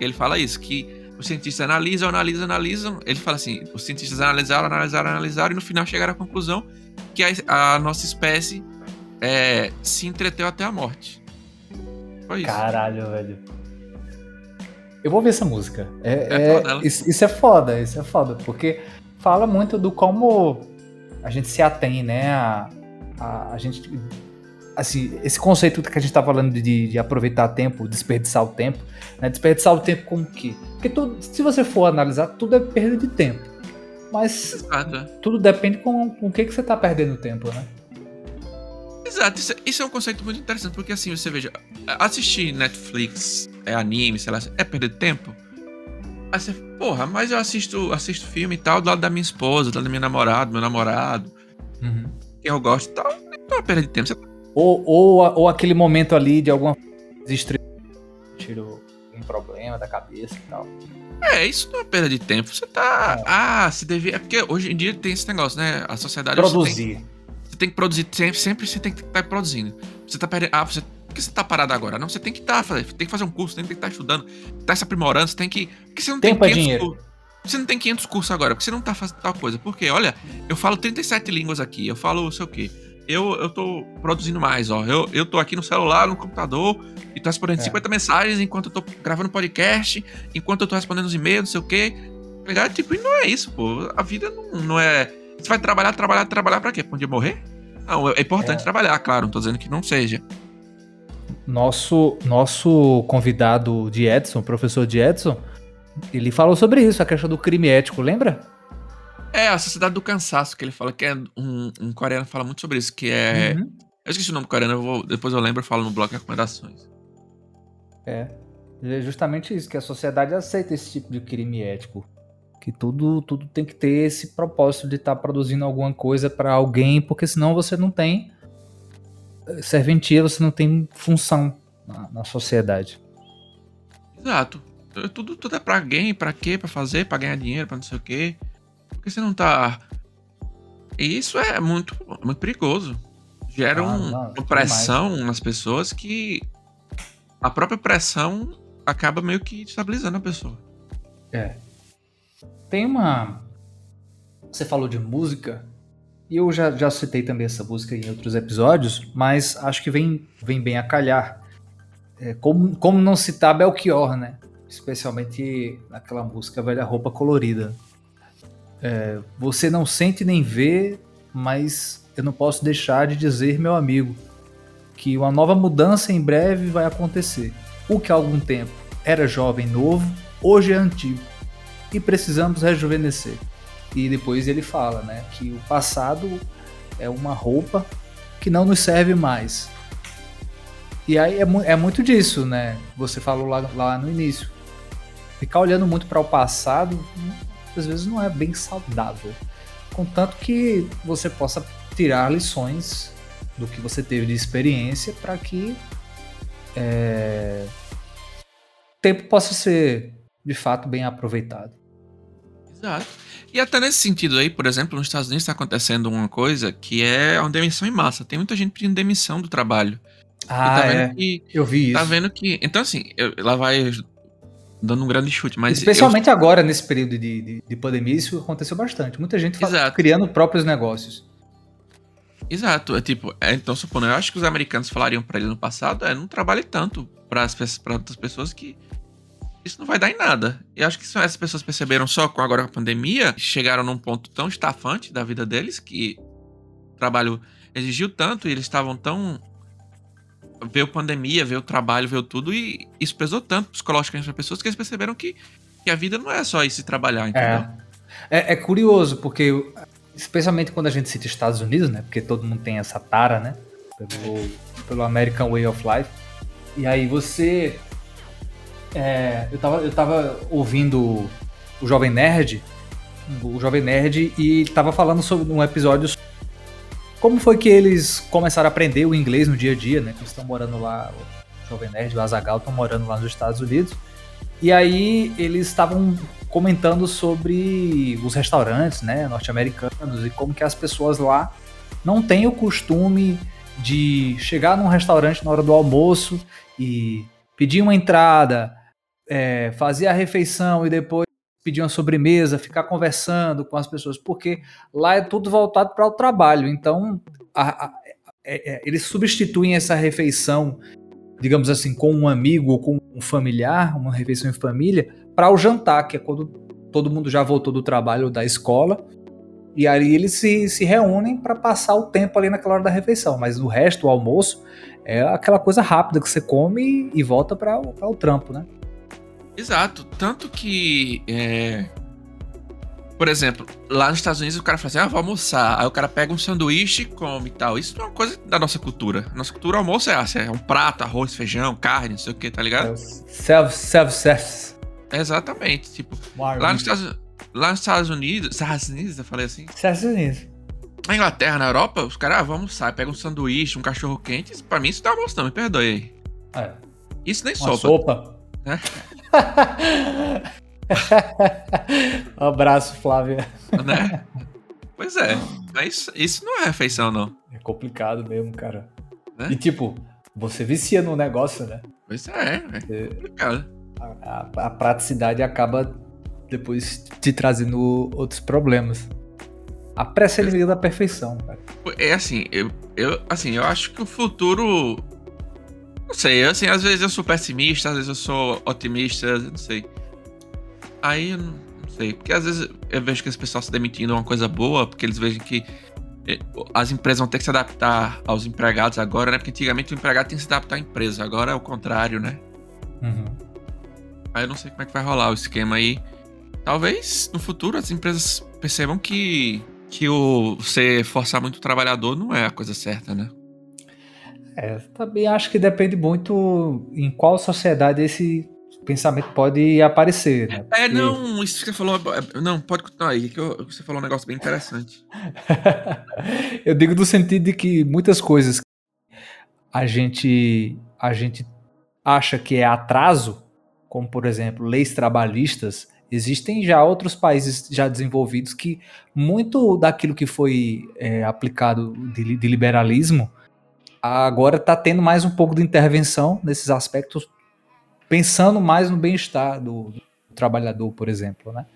Ele fala isso, que os cientistas analisam, analisam, analisam. Ele fala assim: os cientistas analisaram, analisaram, analisaram, e no final chegaram à conclusão que a, a nossa espécie é, se entreteu até a morte. Foi isso. Caralho, velho. Eu vou ver essa música. É, É é- ela. isso, isso é foda, isso é foda, porque fala muito do como a gente se atém, né? A, a, a gente. Assim, esse conceito que a gente tá falando de, de aproveitar tempo, desperdiçar o tempo, né? Desperdiçar o tempo com o quê? Porque tudo, se você for analisar, tudo é perda de tempo. Mas Exato, tudo depende com, com o que, que você tá perdendo tempo, né? Exato, isso, é- isso é um conceito muito interessante, porque assim, você veja, assistir Netflix, é anime, sei lá, é perder tempo. Aí você, porra, mas eu assisto, assisto filme e tal, do lado da minha esposa, do lado da minha namorada, meu namorado, quem eu gosto e tal, não é perda de tempo. Você Ou, ou, ou aquele momento ali de alguma estresse, tirou um problema da cabeça e tal. É, isso não é perda de tempo. Você tá. Ah, se devia. É porque hoje em dia tem esse negócio, né? A sociedade. Você tem, Produzir. você tem que produzir sempre, sempre você tem que estar produzindo. Você tá perdendo. Ah, você. Por que você tá parado agora? Não, você tem que estar. tem que fazer um curso, tem que estar estudando, tá se aprimorando, você tem que. Porque você não Tempo tem é 500 dinheiro. cursos. Você não tem 500 cursos agora, porque você não tá fazendo tal coisa. Porque, olha, eu falo 37 línguas aqui, eu falo sei o quê. Eu, eu tô produzindo mais, ó. Eu, eu tô aqui no celular, no computador, e tô respondendo É. 50 mensagens enquanto eu tô gravando podcast, enquanto eu tô respondendo os e-mails, não sei o quê. Tá ligado? Tipo, e não é isso, pô. A vida não, não é. Você vai trabalhar, trabalhar, trabalhar pra quê? Pra um dia morrer? Não, é importante É. trabalhar, claro, não tô dizendo que não seja. Nosso, nosso convidado de Edson, professor de Edson, ele falou sobre isso, a questão do crime ético, lembra? É, a sociedade do cansaço que ele fala, que é um, um coreano fala muito sobre isso, que é. Uhum. Eu esqueci o nome do coreano, eu vou, depois eu lembro e falo no bloco de recomendações. É. É justamente isso, que a sociedade aceita esse tipo de crime ético. Que tudo, tudo tem que ter esse propósito de estar produzindo alguma coisa para alguém, porque senão você não tem serventia, você não tem função na, na sociedade. Exato. É, Tudo, tudo é pra alguém, pra quê? Pra fazer, pra ganhar dinheiro, pra não sei o quê. Porque você não tá. E isso é muito, muito perigoso. Gera Ah, um- não, uma demais. pressão nas pessoas que a própria pressão acaba meio que estabilizando a pessoa. Tem uma. Você falou de música, e eu já, já citei também essa música em outros episódios, mas acho que vem, vem bem a calhar. É, como, como não citar Belchior, né? Especialmente naquela música Velha Roupa Colorida. É, você não sente nem vê, mas eu não posso deixar de dizer, meu amigo, que uma nova mudança em breve vai acontecer. O que há algum tempo era jovem novo, hoje é antigo e precisamos rejuvenescer. E depois ele fala, né, que o passado é uma roupa que não nos serve mais. E aí é, mu- é muito disso, né? Você falou lá, lá no início. Ficar olhando muito para o passado, hum, às vezes não é bem saudável. Contanto que você possa tirar lições do que você teve de experiência para que é, o tempo possa ser de fato bem aproveitado. Exato. E até nesse sentido aí, por exemplo, nos Estados Unidos está acontecendo uma coisa que é uma demissão em massa. Tem muita gente pedindo demissão do trabalho. E Ah, tá é. que. Eu vi isso. Tá vendo que. Então, assim, eu- lá vai dando um grande chute, mas. eu- Especialmente agora, nesse período de, de, de pandemia, isso aconteceu bastante. Muita gente Exato. criando próprios negócios. Exato, é tipo, é, então supondo, eu acho que os americanos falariam pra ele no passado, é, não trabalhe tanto para as outras pessoas que isso não vai dar em nada. E acho que essas pessoas perceberam só com agora a pandemia, chegaram num ponto tão estafante da vida deles que o trabalho exigiu tanto e eles estavam tão veio pandemia, veio trabalho, veio tudo e isso pesou tanto psicologicamente para pessoas que eles perceberam que, que a vida não é só isso trabalhar, entendeu? É, é curioso, porque especialmente quando a gente cita Estados Unidos, né? Porque todo mundo tem essa tara, né? Pelo, pelo American Way of Life. E aí você. É, eu, tava, eu tava ouvindo o Jovem Nerd, o Jovem Nerd, e tava falando sobre um episódio sobre como foi que eles começaram a aprender o inglês no dia a dia, né? Eles estão morando lá, o Jovem Nerd e o Azagal estão morando lá nos Estados Unidos. E aí eles estavam comentando sobre os restaurantes, né, norte-americanos e como que as pessoas lá não têm o costume de chegar num restaurante na hora do almoço e pedir uma entrada, é, fazer a refeição e depois pedir uma sobremesa, ficar conversando com as pessoas, porque lá é tudo voltado para o trabalho. Então, a- a- é- é, eles substituem essa refeição, digamos assim, com um amigo ou com um familiar, uma refeição em família, para o jantar, que é quando todo mundo já voltou do trabalho ou da escola. E aí eles se, se reúnem para passar o tempo ali naquela hora da refeição. Mas o resto, o almoço, é aquela coisa rápida que você come e volta para o, trampo, né? Exato. Tanto que. é, Por exemplo, lá nos Estados Unidos o cara fala assim: ah, vou almoçar. Aí o cara pega um sanduíche e come e tal. Isso não é uma coisa da nossa cultura. Nossa cultura, almoço é, assim, é um prato, arroz, feijão, carne, não sei o que, tá ligado? Self, self-service. Exatamente. Tipo, lá nos Estados, lá nos Estados Unidos. Estados Unidos, eu falei assim. Service. Na Inglaterra, na Europa, os caras, ah, vamos almoçar. Pega um sanduíche, um cachorro quente. Pra mim, isso é almoço, não, me perdoe aí. É. Isso nem Uma sopa. sopa. né? Um abraço, Flávia. né? Pois é. Mas isso não é refeição, não. É complicado mesmo, cara. Né? E tipo, você vicia no negócio, né? Pois é, é complicado. A, a- a praticidade acaba depois te trazendo outros problemas. A pressa é da perfeição, cara. É assim, eu, eu, assim, eu acho que o futuro. Não sei, assim, às vezes eu sou pessimista, às vezes eu sou otimista, não sei. Aí eu não, sei, porque às vezes eu vejo que esse pessoal se demitindo é uma coisa boa, porque eles veem que eh, as empresas vão ter que se adaptar aos empregados agora, né? Porque antigamente o empregado tem que se adaptar à empresa, agora é o contrário, né? Uhum. Aí eu não sei como é que vai rolar o esquema aí. Talvez no futuro as empresas percebam que, que o você forçar muito o trabalhador não é a coisa certa, né? É, também acho que depende muito em qual sociedade esse pensamento pode aparecer, né? É, Porque- não, isso que você falou. é- Não, pode continuar aí, que eu- você falou um negócio bem interessante. Eu digo no sentido de que muitas coisas a gente a gente acha que é atraso, como por exemplo leis trabalhistas, existem já outros países já desenvolvidos que muito daquilo que foi é, aplicado de, de liberalismo agora está tendo mais um pouco de intervenção nesses aspectos, pensando mais no bem-estar do, do trabalhador, por exemplo, né?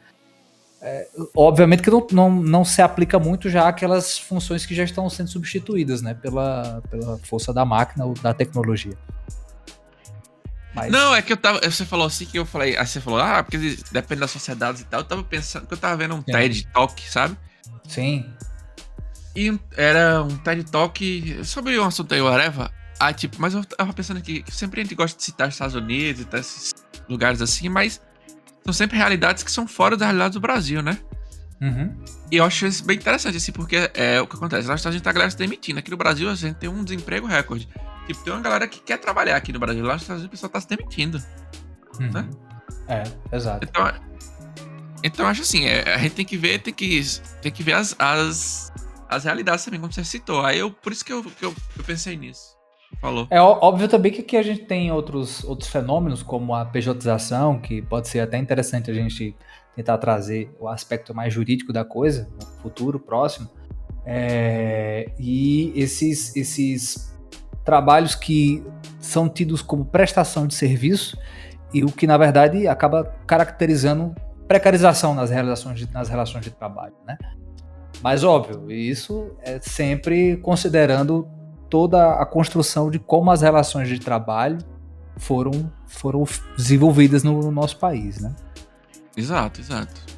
obviamente que não, não, não se aplica muito já aquelas funções que já estão sendo substituídas, né, pela, pela força da máquina ou da tecnologia. Mas, Não, é que eu tava. Você falou assim que eu falei. Aí você falou, ah, porque depende das sociedades e tal. Eu tava pensando que eu tava vendo um TED Talk, sabe? sim, E era um TED Talk sobre um assunto aí, whatever. Ah, tipo, mas eu tava pensando aqui que sempre a gente gosta de citar os Estados Unidos e esses lugares assim, mas são sempre realidades que são fora da realidade do Brasil, né? uhum, E eu acho isso bem interessante, assim, porque é o que acontece. Lá nos Estados Unidos a galera se demitindo. Aqui no Brasil a gente tem um desemprego recorde. Tipo, tem uma galera que quer trabalhar aqui no Brasil. Lá nos Estados Unidos o pessoal tá se demitindo. uhum. Né? é, exato. Então, então eu acho assim, é, a gente tem que ver, tem que, tem que ver as, as, as realidades também, como você citou. Aí eu, por isso que eu, que eu, eu pensei nisso. Falou. É óbvio também que aqui a gente tem outros, outros fenômenos, como a pejotização, que pode ser até interessante a gente tentar trazer o aspecto mais jurídico da coisa, no futuro próximo. É, e esses, esses trabalhos que são tidos como prestação de serviço e o que, na verdade, acaba caracterizando precarização nas relações de, nas relações de trabalho, né? Mas, óbvio, isso é sempre considerando toda a construção de como as relações de trabalho foram, foram desenvolvidas no nosso país, né? Exato, exato.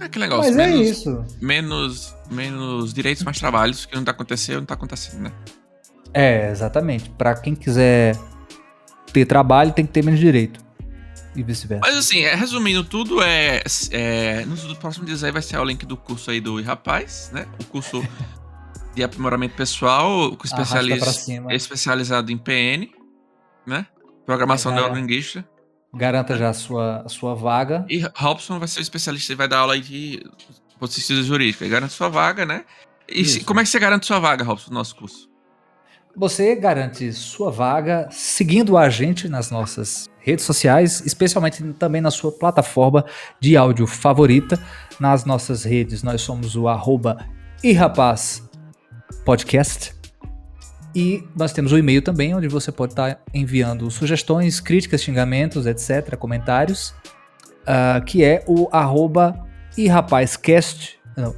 É que negócio, Mas é menos, isso. menos, menos direitos, mais trabalhos, que não tá acontecendo, não tá acontecendo, né? É, exatamente. Pra quem quiser ter trabalho, tem que ter menos direito. E vice-versa. Mas assim, é, resumindo tudo, é, é. Nos próximos dias aí vai ser o link do curso aí do Rapaz, né? O curso de aprimoramento pessoal, com especializ, cima. especializado em PN, né? Programação É, neurolinguística. Garanta já a sua, a sua vaga. E Robson vai ser o especialista e vai dar aula aí de pesquisa jurídica. Garante sua vaga, né? E se- como é que você garante sua vaga, Robson, no nosso curso? Você garante sua vaga seguindo a gente nas nossas redes sociais, especialmente também na sua plataforma de áudio favorita. Nas nossas redes, nós somos o arroba irrapaz podcast. E nós temos o e-mail também, onde você pode estar enviando sugestões, críticas, xingamentos, etc., comentários, ah, que é o arroba irrapazcast, não.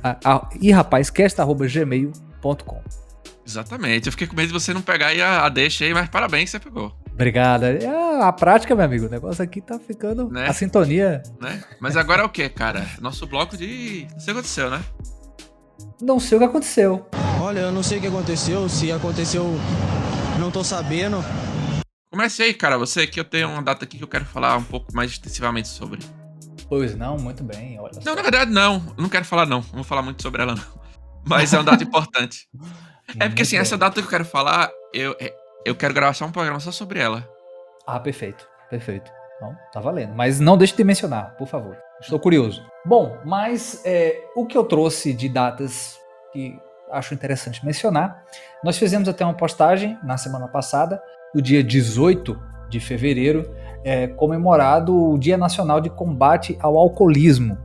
Exatamente. Eu fiquei com medo de você não pegar a, a deixa aí, mas parabéns, você pegou, Obrigado. É a prática, meu amigo. O negócio aqui tá ficando. Né? A sintonia. né? Mas agora é o que, cara? Nosso bloco de. Não sei o que aconteceu, né? Não sei o que aconteceu. Olha, eu não sei o que aconteceu, se aconteceu, não tô sabendo. Comece aí, cara. Você que eu tenho uma data aqui que eu quero falar um pouco mais extensivamente sobre. Pois não, muito bem. Olha Não, só. na verdade, não. Eu não quero falar, não. Não vou falar muito sobre ela, não. Mas é uma data importante. É porque, assim, essa data que eu quero falar, eu, é- eu quero gravar só um programa só sobre ela. Ah, perfeito. Perfeito. Então, tá valendo. Mas não deixe de mencionar, por favor. Estou curioso. Bom, mas é, o que eu trouxe de datas que acho interessante mencionar, nós fizemos até uma postagem na semana passada, no dia 18 de fevereiro, é, comemorado o Dia Nacional de Combate ao Alcoolismo.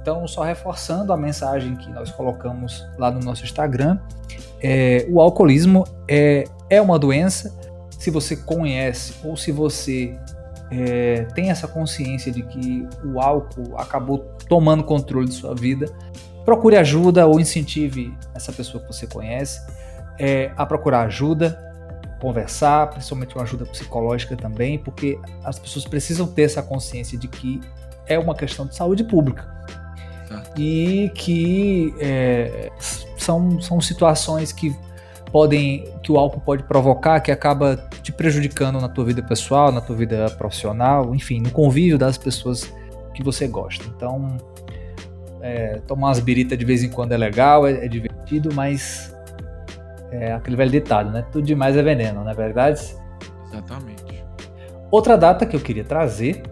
Então, só reforçando a mensagem que nós colocamos lá no nosso Instagram, é, o alcoolismo é, é uma doença. Se você conhece ou se você é, tem essa consciência de que o álcool acabou tomando controle de sua vida, procure ajuda ou incentive essa pessoa que você conhece é, a procurar ajuda, conversar, principalmente uma ajuda psicológica também, porque as pessoas precisam ter essa consciência de que é uma questão de saúde pública e que é, são, são situações que podem que o álcool pode provocar que acaba te prejudicando na tua vida pessoal, na tua vida profissional, enfim, no convívio das pessoas que você gosta. Então, é, tomar umas biritas de vez em quando é legal, é, é divertido, mas é aquele velho ditado, né? Tudo demais é veneno, não é verdade? Exatamente. Outra data que eu queria trazer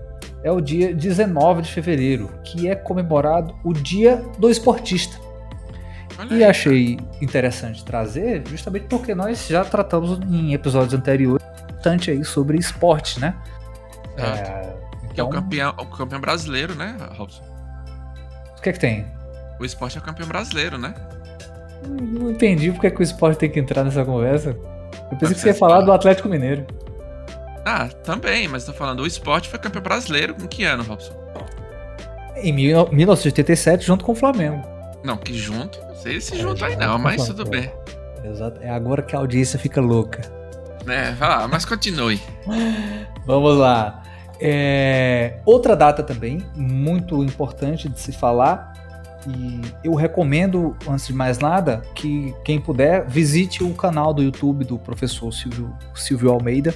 é o dia 19 de fevereiro, que é comemorado o Dia do Esportista. Olha E aí, achei interessante trazer, justamente porque nós já tratamos em episódios anteriores bastante aí sobre esporte, né? Exato. É, Que é o então, campeão, o campeão brasileiro, né, Robson? o que é que tem? O esporte é o campeão brasileiro, né? Não entendi porque que o esporte tem que entrar nessa conversa. Eu pensei que você ia falar fala. do Atlético Mineiro. Ah, também, mas tô falando, o esporte foi campeão brasileiro em que ano, Robson? Em mil- 1987, junto com o Flamengo. Não, que junto. Não sei se É, junto aí junto não, mas tudo bem. Exato. É agora que a audiência fica louca. É, vai lá, mas continue. Vamos lá. É, outra data também, muito importante de se falar, e eu recomendo, antes de mais nada, que quem puder visite o canal do YouTube do professor Silvio, Silvio Almeida,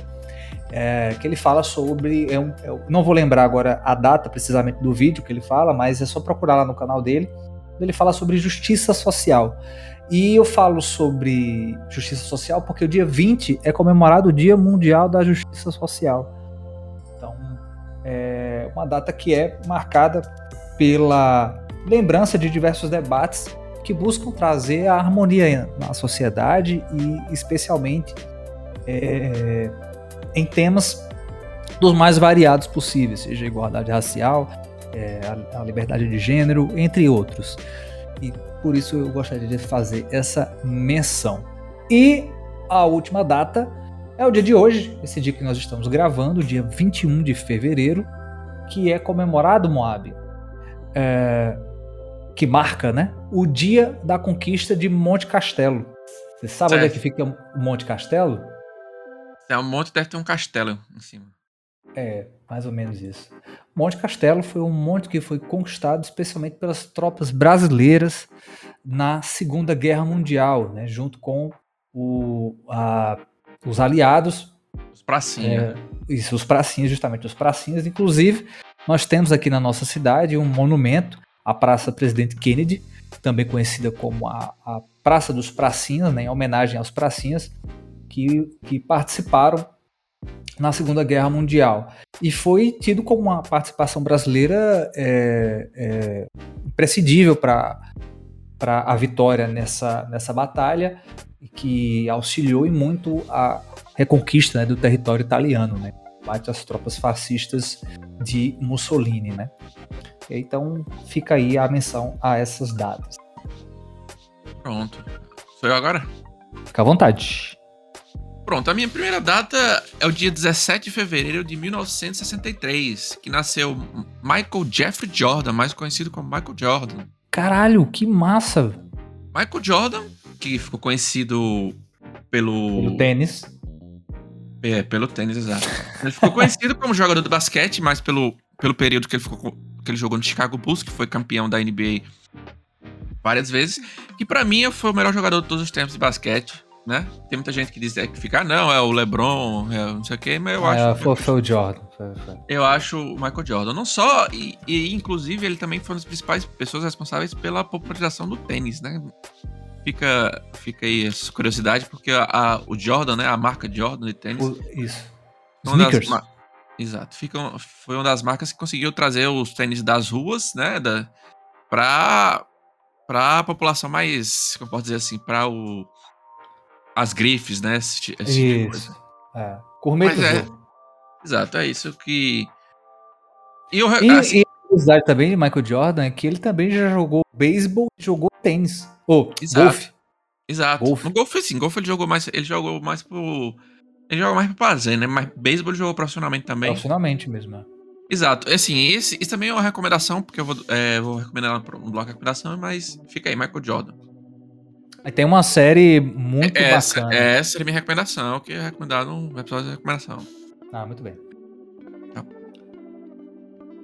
é, que ele fala sobre. é um- é um- não vou lembrar agora a data precisamente do vídeo que ele fala, mas é só procurar lá no canal dele. Ele fala sobre justiça social. E eu falo sobre justiça social porque o dia 20 é comemorado o Dia Mundial da Justiça Social. Então, é uma data que é marcada pela lembrança de diversos debates que buscam trazer a harmonia na sociedade e, especialmente, é, em temas dos mais variados possíveis, seja igualdade racial, é, a, a liberdade de gênero, entre outros. E por isso eu gostaria de fazer essa menção. E a última data é o dia de hoje, esse dia que nós estamos gravando, dia 21 de fevereiro, que é comemorado, Moab, é, que marca né, o dia da conquista de Monte Castelo. Você sabe onde é Certo. que fica o Monte Castelo? É um monte, deve ter um castelo em cima. É, mais ou menos isso. Monte Castelo foi um monte que foi conquistado especialmente pelas tropas brasileiras na Segunda Guerra Mundial, né, junto com o, a- os aliados Os pracinhas. É, isso, os pracinhas, justamente, os pracinhas. Inclusive, nós temos aqui na nossa cidade um monumento, a Praça Presidente Kennedy, também conhecida como a, a Praça dos Pracinhas, né, em homenagem aos pracinhas que, que participaram na Segunda Guerra Mundial. E foi tido como uma participação brasileira é, é, imprescindível para a vitória nessa, nessa batalha, que auxiliou e muito a reconquista né, do território italiano, né? Bate as tropas fascistas de Mussolini, né? Então fica aí a menção a essas datas. Pronto. Sou eu agora? Fica à vontade. Pronto, a minha primeira data é o dia 17 de fevereiro de 1963, que nasceu Michael Jeffrey Jordan, mais conhecido como Michael Jordan. Caralho, que massa! Michael Jordan, que ficou conhecido pelo. Pelo tênis. É, pelo tênis, exato. Ele ficou conhecido como jogador de basquete, mas pelo, pelo período que ele, ficou, co- que ele jogou no Chicago Bulls, que foi campeão da NBA várias vezes. E pra mim foi o melhor jogador de todos os tempos de basquete, né? Tem muita gente que diz é, que fica, ah, não, é o LeBron, é não sei o quê, mas eu É, acho. foi, foi o Jordan. foi- foi. Eu acho o Michael Jordan. Não só, e, e, inclusive ele também foi uma das principais pessoas responsáveis pela popularização do tênis, né? Fica, fica aí essa curiosidade, porque a, a- o Jordan, né? A marca Jordan de tênis. O- isso. Uma das Sneakers. ma- Exato. Fica, foi uma das marcas que conseguiu trazer os tênis das ruas, né? Da, pra, pra população mais, como eu posso dizer assim, pra o, as grifes, né? Esse, esse tipo. Isso. É. Gourmetizou. É. Exato, é isso que. E eu, E, assim, e a curiosidade também de Michael Jordan é que ele também já jogou beisebol e jogou tênis. Ou Exato. golfe. Exato. Golfe. No golfe, sim. Golfe ele jogou mais. Ele jogou mais pro. Ele joga mais pro prazer, né? Mas beisebol ele jogou profissionalmente também. Profissionalmente mesmo. né? Exato. Assim, esse, isso também é uma recomendação, porque eu vou, é, vou recomendar ela no bloco de recomendação, mas fica aí, Michael Jordan. Tem uma série muito essa, bacana. essa seria minha recomendação, que é recomendado no episódio de recomendação. Ah, muito bem.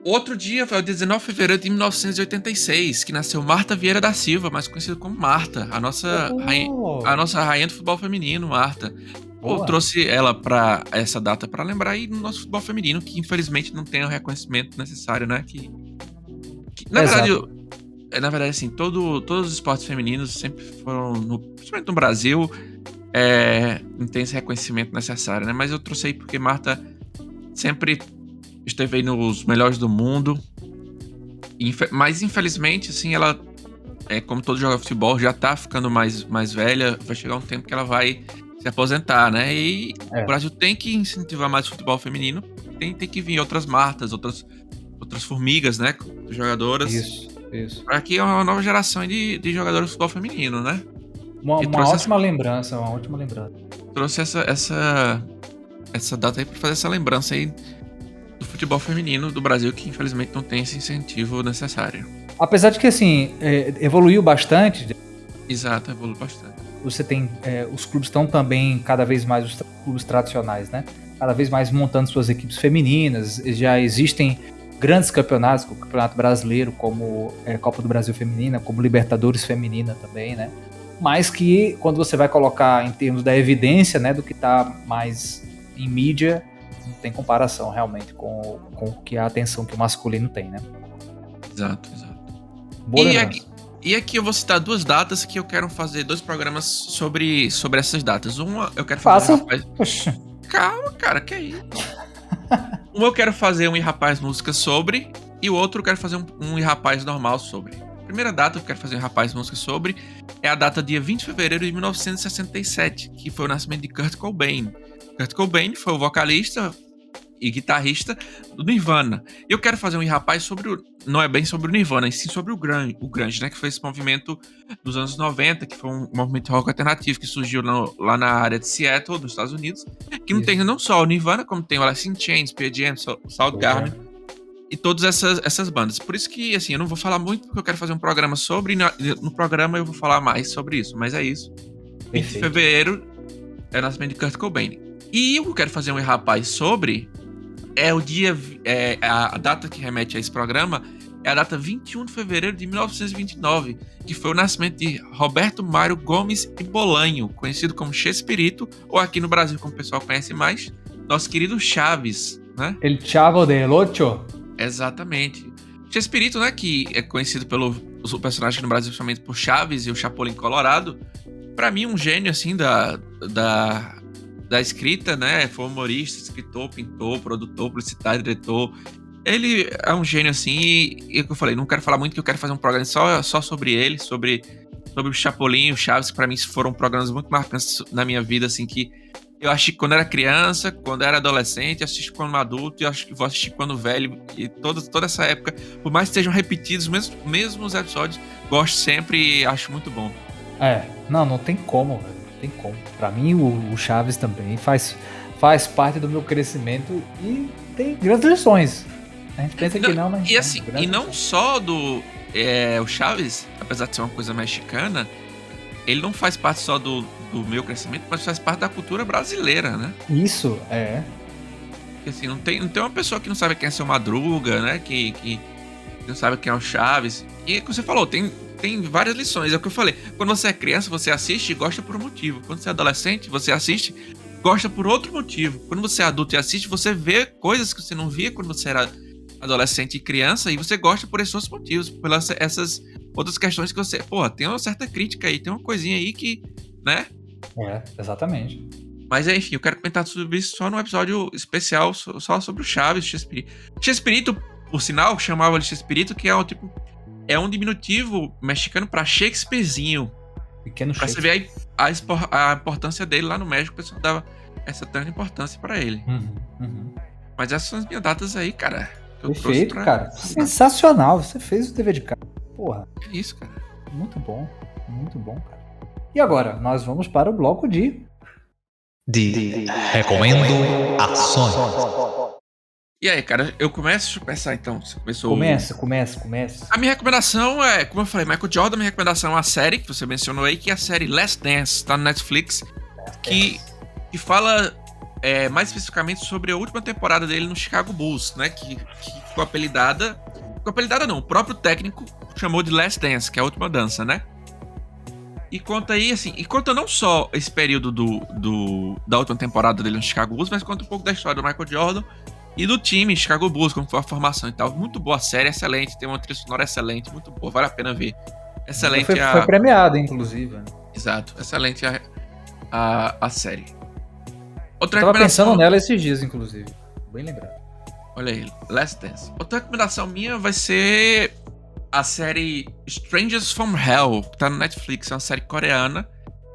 Outro dia foi o 19 de fevereiro de 1986, que nasceu Marta Vieira da Silva, mais conhecida como Marta, a nossa, rainha, Oh, a nossa rainha do futebol feminino, Marta. Eu boa. trouxe ela pra essa data pra lembrar aí do nosso futebol feminino, que infelizmente não tem o reconhecimento necessário, né? Que, que- na Exato. verdade, é, na verdade, assim, todo, todos os esportes femininos sempre foram, no, principalmente no Brasil, é, não tem esse reconhecimento necessário, né? Mas eu trouxe aí porque Marta sempre esteve aí nos melhores do mundo. Infe- mas infelizmente, assim, ela, é, como todo joga futebol, já tá ficando mais, mais velha. Vai chegar um tempo que ela vai se aposentar, né? E É. o Brasil tem que incentivar mais o futebol feminino. Tem, tem que vir outras martas, outras, outras formigas, né? Jogadoras. Isso, isso. Pra que uma nova geração de, de jogadores de futebol feminino, né? Uma, uma ótima lembrança, uma ótima lembrança. Trouxe essa, essa, essa data aí pra fazer essa lembrança aí do futebol feminino do Brasil, que infelizmente não tem esse incentivo necessário. Apesar de que, assim, é, evoluiu bastante, Exato, evolui bastante. você tem. é, os clubes estão também cada vez mais os clubes tradicionais, né? Cada vez mais montando suas equipes femininas. Já existem grandes campeonatos, como o Campeonato Brasileiro, como é, Copa do Brasil Feminina, como Libertadores Feminina também, né? Mas que quando você vai colocar em termos da evidência, né, do que tá mais em mídia, não tem comparação realmente com, com o que a atenção que o masculino tem, né? Exato, exato. Boa E aqui, e aqui eu vou citar duas datas que eu quero fazer dois programas sobre, sobre essas datas. Uma, eu quero fazer. Faça. um rapaz- Calma, cara, que é isso? um eu quero fazer um e rapaz música sobre, e o outro eu quero fazer um, um e rapaz normal sobre. A primeira data que eu quero fazer um e rapaz música sobre é a data dia 20 de fevereiro de 1967, que foi o nascimento de Kurt Cobain. Kurt Cobain foi o vocalista e guitarrista do Nirvana. E eu quero fazer um rapaz sobre o. Não é bem sobre o Nirvana, e sim sobre o grunge, o grunge, né? Que foi esse movimento dos anos 90, que foi um movimento rock alternativo que surgiu no- lá na área de Seattle, nos Estados Unidos. Que não tem não só o Nirvana, como tem o Alice in Chains, Pearl Jam, Soundgarden e todas essas, essas bandas. Por isso que, assim, eu não vou falar muito porque eu quero fazer um programa sobre, e na- no programa eu vou falar mais sobre isso, mas é isso. 20 de Perfeito. fevereiro é o nascimento de Kurt Cobain. E eu quero fazer um rapaz sobre é o dia. É, a, a data que remete a esse programa é a data 21 de fevereiro de 1929, que foi o nascimento de Roberto Mário Gomes e Bolanho, conhecido como Chespirito, ou aqui no Brasil, como o pessoal conhece mais, nosso querido Chaves, né? El Chavo del Ocho. Exatamente. Chespirito, né, que é conhecido pelo o personagem no Brasil, principalmente por Chaves e o Chapolin Colorado, Pra mim um gênio assim da, da, da escrita, né? Foi humorista, escritor, pintor, produtor, publicitário, diretor. Ele é um gênio assim, e, e que eu falei, não quero falar muito, que eu quero fazer um programa só, só sobre ele, sobre, sobre o Chapolin o Chaves, que pra mim foram programas muito marcantes na minha vida, assim, que eu acho que quando era criança, quando era adolescente, assisti quando adulto e acho que vou assistir quando velho. E toda, toda essa época, por mais que estejam repetidos os mesmos, mesmos episódios, gosto sempre e acho muito bom. É, não, não tem como, velho. Não tem como. Pra mim, o, o Chaves também faz, faz parte do meu crescimento e tem grandes lições. A gente pensa que não, mas. E não, assim, e não lições. só do. é, o Chaves, apesar de ser uma coisa mexicana, ele não faz parte só do, do meu crescimento, mas faz parte da cultura brasileira, né? Isso, é. Porque assim, não tem, não tem uma pessoa que não sabe quem é seu Madruga, né? Que, que não sabe quem é o Chaves. E é o que você falou, tem, tem várias lições. É o que eu falei. Quando você é criança, você assiste e gosta por um motivo. Quando você é adolescente, você assiste gosta por outro motivo. Quando você é adulto e assiste, você vê coisas que você não via quando você era adolescente e criança, e você gosta por esses outros motivos, pelas essas outras questões que você. Pô, tem uma certa crítica aí, tem uma coisinha aí que. né? É, exatamente. Mas enfim, eu quero comentar sobre isso só num episódio especial, só sobre o Chaves, Chespirito. Chespirito, por sinal, chamava ele Chespirito, que é um tipo. É um diminutivo mexicano pra Shakespearezinho. Pequeno Pra você Shakespeare. ver a, a importância dele lá no México, o pessoal dava essa tanta importância pra ele. Uhum, uhum. Mas essas são as minhas datas aí, cara. que eu trouxe Perfeito, pra- cara. Sensacional. Você fez o dever de casa. Porra, É isso, cara. muito bom. Muito bom, cara. E agora, nós vamos para o bloco de. De Recomendo Ações. E aí, cara, eu começo? Deixa eu pensar então. Você começou. Começa, começa, começa. A minha recomendação é, como eu falei, Michael Jordan, minha recomendação é uma série que você mencionou aí, que é a série Last Dance, tá no Netflix, que, que fala é, mais especificamente sobre a última temporada dele no Chicago Bulls, né? Que, que ficou apelidada. Ficou apelidada não, o próprio técnico chamou de Last Dance, que é a última dança, né? E conta aí, assim, e conta não só esse período do, do, da última temporada dele no Chicago Bulls, mas conta um pouco da história do Michael Jordan e do time Chicago Bulls, como foi a formação e tal. Muito boa a série, excelente, tem uma trilha sonora excelente, muito boa, vale a pena ver. Excelente Foi, a... foi premiado, inclusive. né? Exato, excelente a, a, a série. Eu Outra tava recomendação... pensando nela esses dias, inclusive. Bem lembrado. Olha aí, Last Dance. Outra recomendação minha vai ser a série Strangers from Hell, que tá no Netflix. É uma série coreana.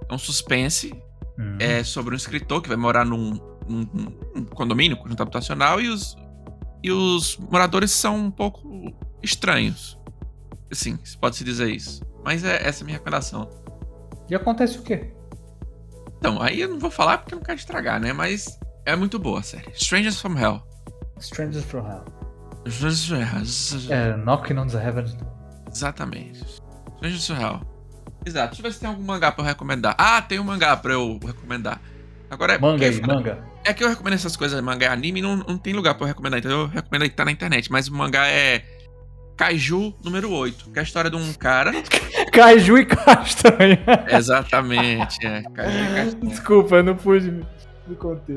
É um suspense. Hum. É sobre um escritor que vai morar num, num- num condomínio, conjunto habitacional, e os, e os moradores são um pouco estranhos. Assim, se pode se dizer isso. Mas é essa é a minha recomendação. E acontece o quê? Então, aí eu não vou falar porque eu não quero estragar, né? Mas é muito boa a série. Strangers from Hell. Strangers from Hell. É, Knocking on the Heaven's Door. Exatamente. Strangers from Hell. Exato. Deixa eu ver se tem algum mangá pra eu recomendar. Ah, tem um mangá pra eu recomendar. Agora é. Manga aí, manga. É que eu recomendo essas coisas, mangá e anime, não, não tem lugar pra eu recomendar. Então eu recomendo aí que tá na internet. Mas o mangá é. Kaiju número 8. Que é a história de um cara. Kaiju e castanha. Exatamente, é. Kaiju e Castanha. Desculpa, eu não pude.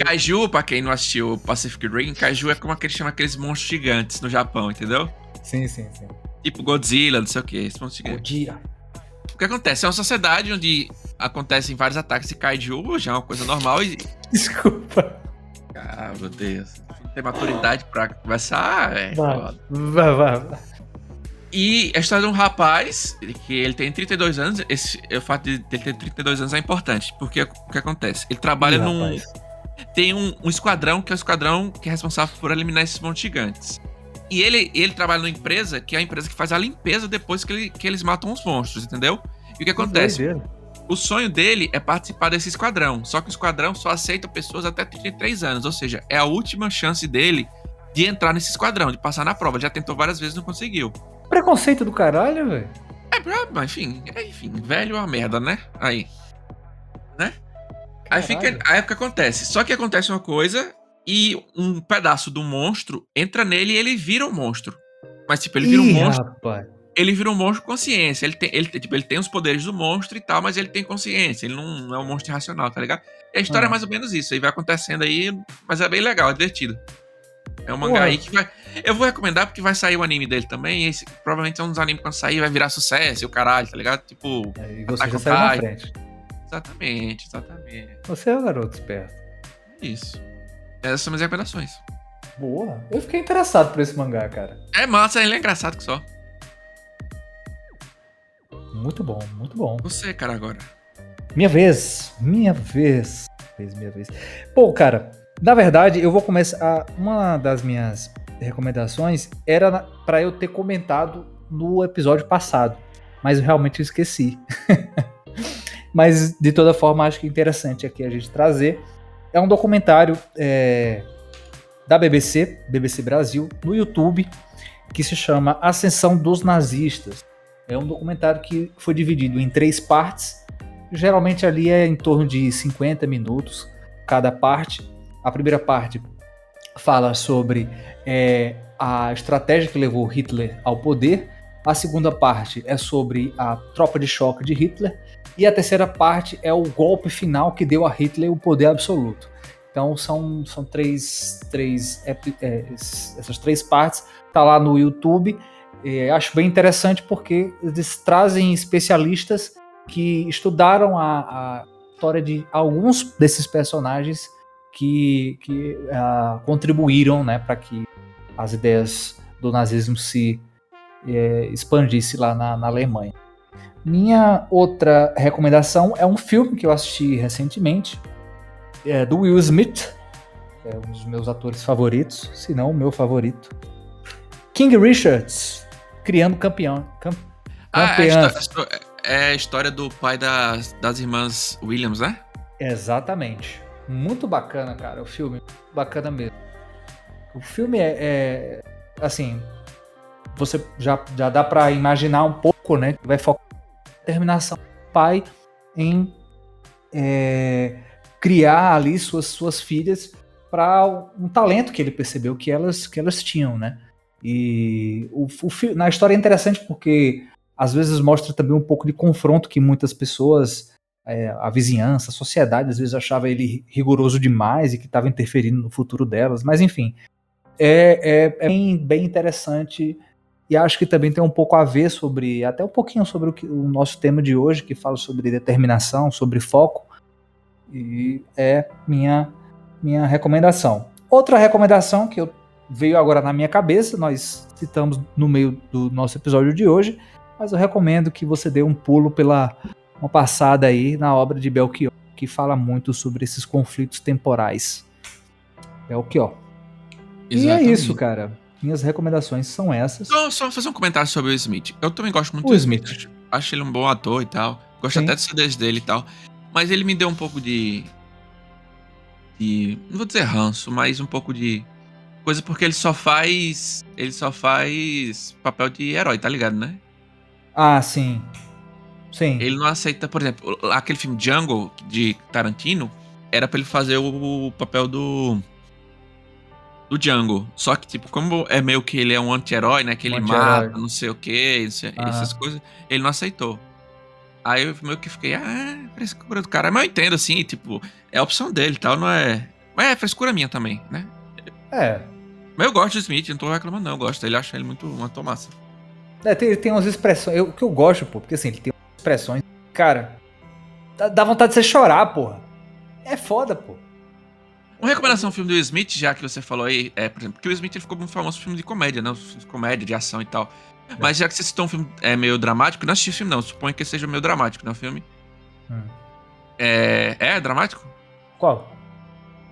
Kaiju, pra quem não assistiu Pacific Rim, Kaiju é como aqueles chamam aqueles monstros gigantes no Japão, entendeu? Sim, sim, sim. Tipo Godzilla, não sei o que. Godzilla. O que acontece? É uma sociedade onde acontecem vários ataques de Kaiju, já é uma coisa normal e. Desculpa. Ah, meu Deus. Não tem maturidade pra conversar, é. Vai, vai, vai. E a história de um rapaz, que ele tem 32 anos, esse, o fato de ele ter 32 anos é importante, porque o que acontece? Ele trabalha num. rapaz. Tem um, um esquadrão que é o esquadrão que é responsável por eliminar esses montes gigantes. E ele, ele trabalha numa empresa que é a empresa que faz a limpeza depois que, ele- que eles matam os monstros, entendeu? E o que acontece? O sonho dele é participar desse esquadrão. Só que o esquadrão só aceita pessoas até 33 anos. Ou seja, é a última chance dele de entrar nesse esquadrão, de passar na prova. Ele já tentou várias vezes e não conseguiu. Preconceito do caralho, velho. É, mas enfim, é, enfim, velho é uma merda, né? Aí. Né? Aí fica. Caralho. Aí o que acontece? Só que acontece uma coisa e um pedaço do monstro entra nele e ele vira um monstro. Mas, tipo, ele vira um Ih, monstro. rapaz. Ele vira um monstro com consciência. Ele tem, ele, tipo, ele tem os poderes do monstro e tal, mas ele tem consciência. Ele não é um monstro irracional, tá ligado? E a história Ah. é mais ou menos isso. Aí vai acontecendo aí, mas é bem legal, é divertido. É um mangá Porra. aí que vai. Eu vou recomendar porque vai sair o anime dele também. E esse, provavelmente é um dos animes quando sair vai virar sucesso e o caralho, tá ligado? Tipo. E você Attack já saiu na frente. Exatamente, exatamente. Você é o garoto esperto. Isso. Essas são minhas recomendações. Boa. Eu fiquei interessado por esse mangá, cara. É massa, ele é engraçado que só. Muito bom, muito bom. Você, cara, agora. Minha vez, minha vez. Vez, minha vez. Pô, cara, na verdade, eu vou começar. Uma das minhas recomendações era pra eu ter comentado no episódio passado, mas eu realmente esqueci. mas de toda forma, acho que é interessante aqui a gente trazer. É um documentário é, da BBC, BBC Brasil, no YouTube, que se chama Ascensão dos Nazistas. É um documentário que foi dividido em três partes. Geralmente ali é em torno de 50 minutos cada parte. A primeira parte fala sobre é, a estratégia que levou Hitler ao poder. A segunda parte é sobre a tropa de choque de Hitler. E a terceira parte é o golpe final que deu a Hitler o poder absoluto. Então são, são três, três é, esses- essas três partes. Tá lá no YouTube. É, acho bem interessante porque eles trazem especialistas que estudaram a, a história de alguns desses personagens que, que ah, contribuíram né, para que as ideias do nazismo se eh, expandisse lá na, na Alemanha. Minha outra recomendação é um filme que eu assisti recentemente, é do Will Smith, é um dos meus atores favoritos, se não o meu favorito. King Richards, Criando Campeão. Cam, Ah, é a, é a história do pai das, das irmãs Williams, né? Exatamente. Muito bacana, cara, o filme. Bacana mesmo. O filme é, é, assim, você já, já dá pra imaginar um pouco, né? Vai focar determinação do pai em é, criar ali suas, suas filhas para um talento que ele percebeu que elas, que elas tinham, né? E o, o na história é interessante porque às vezes mostra também um pouco de confronto que muitas pessoas é, a vizinhança, a sociedade às vezes achava ele rigoroso demais e que estava interferindo no futuro delas, mas enfim, é, é- é bem, bem interessante e acho que também tem um pouco a ver sobre, até um pouquinho sobre o, que- o nosso tema de hoje, que fala sobre determinação, sobre foco, e é minha, minha recomendação. Outra recomendação que eu, veio agora na minha cabeça, nós citamos no meio do nosso episódio de hoje, mas eu recomendo que você dê um pulo pela uma passada aí na obra de Belchior, que fala muito sobre esses conflitos temporais. Belchior. E é Exatamente. isso, cara. Minhas recomendações são essas. Só, só fazer um comentário sobre o Smith. Eu também gosto muito O do Smith. Acho, acho ele um bom ator e tal. Gosto Sim. até dos CDs dele e tal. Mas ele me deu um pouco de. de. Não vou dizer ranço, mas um pouco de. Coisa porque ele só faz. Ele só faz papel de herói, tá ligado, né? Ah, sim. Sim. Ele não aceita, por exemplo, aquele filme Jungle de Tarantino era pra ele fazer o papel do. Do Django. Só que, tipo, como é meio que ele é um anti-herói, né? Que ele anti-herói. mata, não sei o que, Aham. essas coisas, ele não aceitou. Aí eu meio que fiquei, ah, é frescura do cara. Mas eu entendo, assim, tipo, é a opção dele e tal, não é. Mas é frescura minha também, né? É. Mas eu gosto do Smith, não tô reclamando, não. Eu gosto dele, acho ele muito uma tomassa. É, tem, tem umas expressões. Eu, o que eu gosto, pô, porque assim, ele tem umas expressões. Cara, dá, dá vontade de você chorar, porra. É foda, pô. Uma recomendação, um filme do Will Smith, já que você falou aí, é, por exemplo, porque o Will Smith ele ficou muito famoso filme de comédia, né? Comédia, de ação e tal. Mas já que você citou um filme é, meio dramático, não assisti esse filme, não. Suponho que seja meio dramático, né? O filme. Hum. É. É dramático? Qual?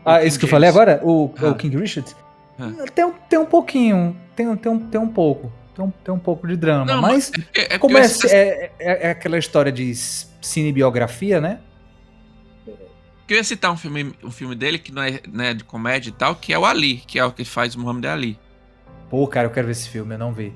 O Ah, King esse que eu falei agora? O, Ah. o King Richard? Ah. Tem, um- tem um pouquinho. Tem, tem, um, tem um pouco. Tem um, tem um pouco de drama. Não, mas, é porque- é porque como é, é, é- é aquela história de cinebiografia, né? Que eu ia citar um filme, um filme dele que não é né, de comédia e tal, que é o Ali, que é o que faz o Muhammad Ali. Pô, cara, eu quero ver esse filme, eu não vi.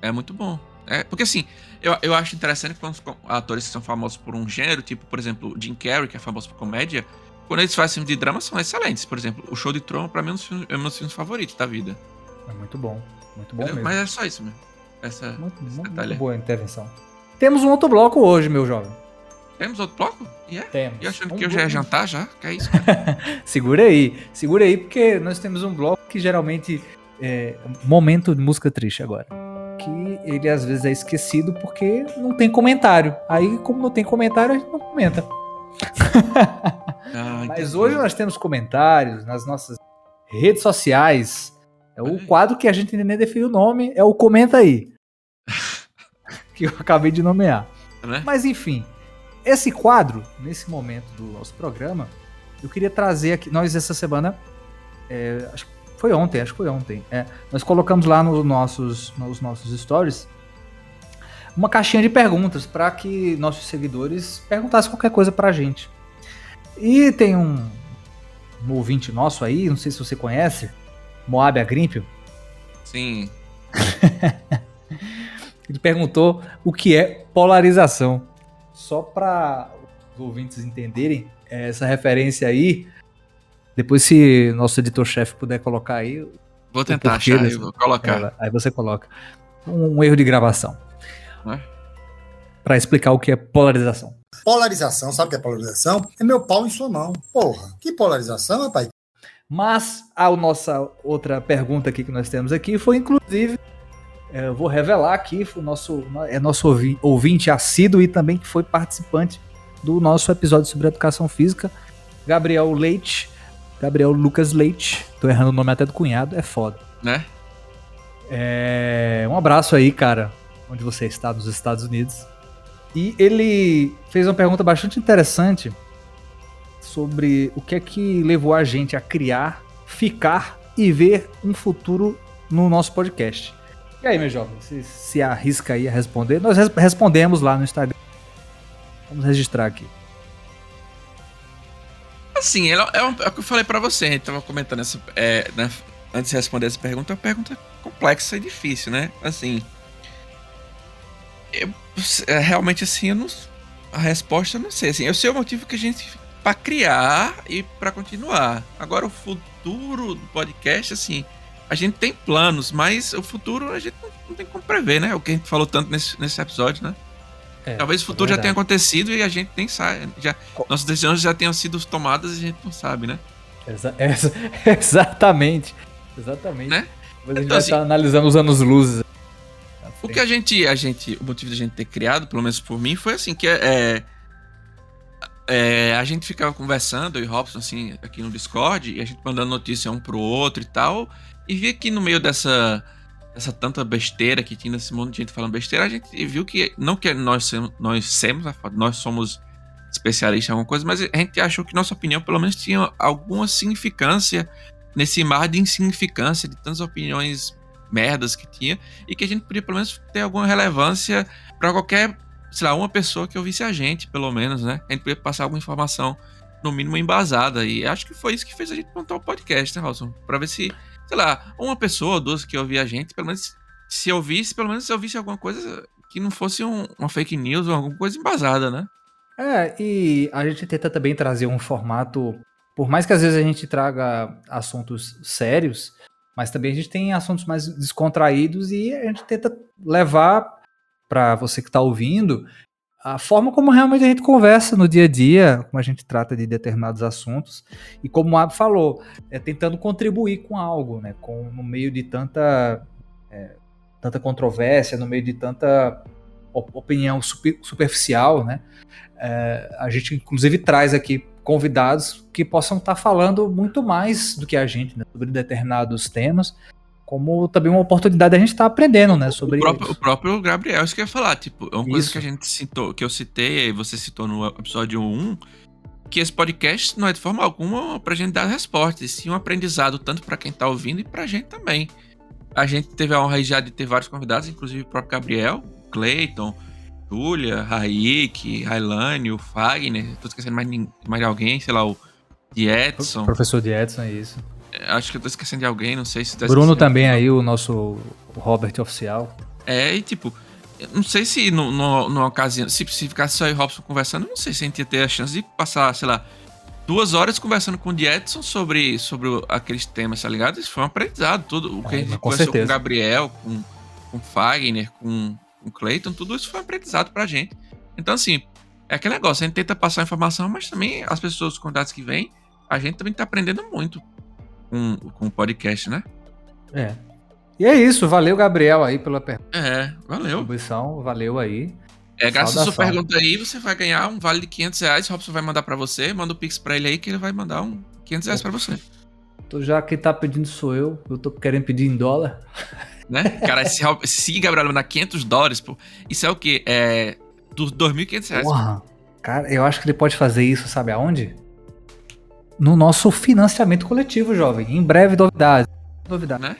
É muito bom. É, porque assim, eu, eu acho interessante quando atores que são famosos por um gênero, tipo, por exemplo, Jim Carrey, que é famoso por comédia, quando eles fazem filme de drama, são excelentes. Por exemplo, o Show de Truman, pra mim, é um dos filmes- é um dos meus filmes favoritos da vida. É muito bom. Muito bom Entendeu? mesmo. Mas é só isso mesmo. Essa, Muito, muito, muito boa intervenção. Temos um outro bloco hoje, meu jovem. Temos outro bloco? E é? Temos. E achando Um que eu já ia jantar já? Que é isso? Segura aí, segura aí, porque nós temos um bloco que geralmente é momento de música triste agora. Que ele às vezes é esquecido porque não tem comentário. Aí, como não tem comentário, a gente não comenta. Ah, Mas hoje nós temos comentários nas nossas redes sociais. É o quadro que a gente nem definiu o nome, é o Comenta aí. que eu acabei de nomear. Né? Mas enfim, esse quadro, nesse momento do nosso programa, eu queria trazer aqui. Nós, essa semana, é, acho que foi ontem, acho que foi ontem. é, nós colocamos lá nos nossos, nos nossos stories uma caixinha de perguntas para que nossos seguidores perguntassem qualquer coisa pra gente. E tem um, um ouvinte nosso aí, não sei se você conhece, Moab Agrimpio, Sim. ele perguntou o que é polarização. Só para os ouvintes entenderem é, essa referência aí, depois se nosso editor-chefe puder colocar aí, Vou tentar achar, eu vou colocar. ela- aí você coloca um, um erro de gravação. Né? Para explicar o que é polarização. Polarização, sabe o que é polarização? É meu pau em sua mão. Porra, que polarização, rapaz? Mas a nossa outra pergunta aqui que nós temos aqui foi, inclusive, é, eu vou revelar aqui, o nosso, é nosso ouvi- ouvinte assíduo e também que foi participante do nosso episódio sobre educação física, Gabriel Leite, Gabriel Lucas Leite, tô errando o nome até do cunhado, é foda. Né? É, um abraço aí, cara, onde você está, nos Estados Unidos. E ele fez uma pergunta bastante interessante sobre o que é que levou a gente a criar, ficar e ver um futuro no nosso podcast. E aí, meu jovem, você se arrisca aí a responder? Nós res- respondemos lá no Instagram. Vamos registrar aqui. Assim, é, é o que eu falei pra você, a gente tava comentando essa. é, né, antes de responder essa pergunta, é uma pergunta complexa e difícil, né? Assim. eu- é, realmente, assim, eu não. A resposta eu não sei. Assim, eu sei o motivo que a gente. pra criar e pra continuar. Agora, o futuro do podcast, assim. A gente tem planos, mas o futuro a gente não, não tem como prever, né? O que a gente falou tanto nesse, nesse episódio, né? É, Talvez o futuro já tenha acontecido e a gente nem sabe. Já, nossas decisões já tenham sido tomadas e a gente não sabe, né? Exa- exa- exatamente. Exatamente. Né? Mas a gente Então, vai assim- estar analisando os anos luzes. O que a gente, a gente. O motivo da gente ter criado, pelo menos por mim, foi assim, que é. é, a gente ficava conversando, eu e Robson, assim, aqui no Discord, e a gente mandando notícia um pro outro e tal. E via que no meio dessa. Dessa tanta besteira que tinha nesse mundo de gente falando besteira, a gente viu que. Não que nós nós semos, nós somos especialistas em alguma coisa, mas a gente achou que nossa opinião, pelo menos, tinha alguma significância nesse mar de insignificância, de tantas opiniões merdas que tinha, e que a gente podia, pelo menos, ter alguma relevância para qualquer, sei lá, uma pessoa que ouvisse a gente, pelo menos, né? A gente podia passar alguma informação, no mínimo, embasada. E acho que foi isso que fez a gente montar o podcast, né, Robson? Pra ver se, sei lá, uma pessoa ou duas que ouvia a gente, pelo menos, se ouvisse, pelo menos se ouvisse alguma coisa que não fosse um- uma fake news ou alguma coisa embasada, né? É, e a gente tenta também trazer um formato, por mais que às vezes a gente traga assuntos sérios, mas também a gente tem assuntos mais descontraídos e a gente tenta levar para você que está ouvindo a forma como realmente a gente conversa no dia a dia, como a gente trata de determinados assuntos e como o Ab falou, é tentando contribuir com algo, né? Com no meio de tanta é, tanta controvérsia, no meio de tanta op- opinião super- superficial, né? É, a gente inclusive traz aqui convidados que possam estar falando muito mais do que a gente né, sobre determinados temas, como também uma oportunidade da gente estar aprendendo, né, sobre O próprio, o eles. próprio Gabriel, isso que eu ia falar, tipo, é uma coisa Isso. que a gente citou, que eu citei, e você citou no episódio 1, que esse podcast não é de forma alguma pra gente dar respostas, e sim um aprendizado tanto pra quem tá ouvindo e pra gente também. A gente teve a honra já de ter vários convidados, inclusive o próprio Gabriel, Clayton, Júlia, Raik, Railane, o Fagner, tô esquecendo mais, mais de alguém, sei lá, o de Edson. Professor de Edson, é isso. Acho que eu tô esquecendo de alguém, não sei se tá Bruno também aí, o nosso Robert oficial. É, e tipo, não sei se no, no, numa ocasião, se, se ficasse só eu e Robson conversando, não sei se a gente ia ter a chance de passar, sei lá, duas horas conversando com o Edson sobre, sobre aqueles temas, tá ligado? Isso foi um aprendizado. Tudo, o que É, a gente com conversou com certeza. o Gabriel, com, com o Fagner, com, com o Clayton, tudo isso foi um aprendizado pra gente. Então, assim, é aquele negócio, a gente tenta passar informação, mas também as pessoas, os contatos que vêm, a gente também tá aprendendo muito com, com o podcast, né? É. E é isso, valeu, Gabriel, aí pela per- É, valeu. contribuição, valeu aí. É, à sua pergunta aí, você vai ganhar um vale de 500 reais. Robson vai mandar pra você. Manda o Pix pra ele aí que ele vai mandar um 500 reais pra você. Então, já que tá pedindo sou eu, eu tô querendo pedir em dólar. Né? Cara, se, se Gabriel mandar 500 dólares, pô, isso é o quê? É dos 2.500 reais. Porra. Cara, eu acho que ele pode fazer isso, sabe aonde? No nosso financiamento coletivo, jovem. Em breve, novidades. Novidade. Né?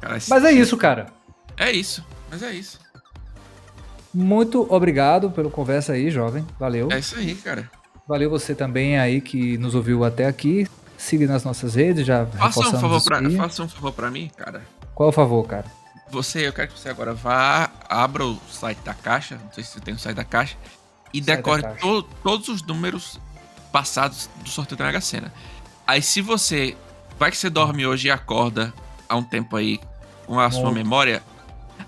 Cara, Mas é isso, cara. É isso. Mas é isso. Muito obrigado pelo conversa aí, jovem. Valeu. É isso aí, cara. Valeu você também aí que nos ouviu até aqui. Siga nas nossas redes, já Faça um, favor pra, faça um favor pra mim, cara. Qual o favor, cara? Você, eu quero que você agora vá, abra o site da Caixa, não sei se você tem o site da Caixa, e decore to- todos os números passados do sorteio da Mega Sena. Aí se você, vai que você dorme hoje e acorda há um tempo aí com a sua memória,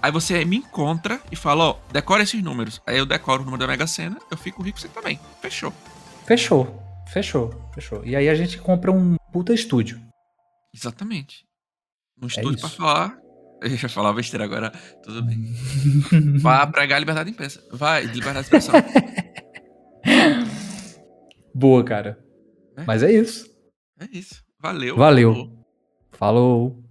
aí você me encontra e fala, ó, decora esses números. Aí eu decoro o número da Mega Sena, eu fico rico você também. Fechou. Fechou. Fechou. Fechou. E aí a gente compra um puta estúdio. Exatamente. No estúdio pra isso. falar. Eu ia falar besteira agora, tudo bem. Vai pregar a liberdade de imprensa. Vai, liberdade de expressão. Boa, cara. É. Mas é isso. É isso. Valeu. Valeu. Falou. Falou.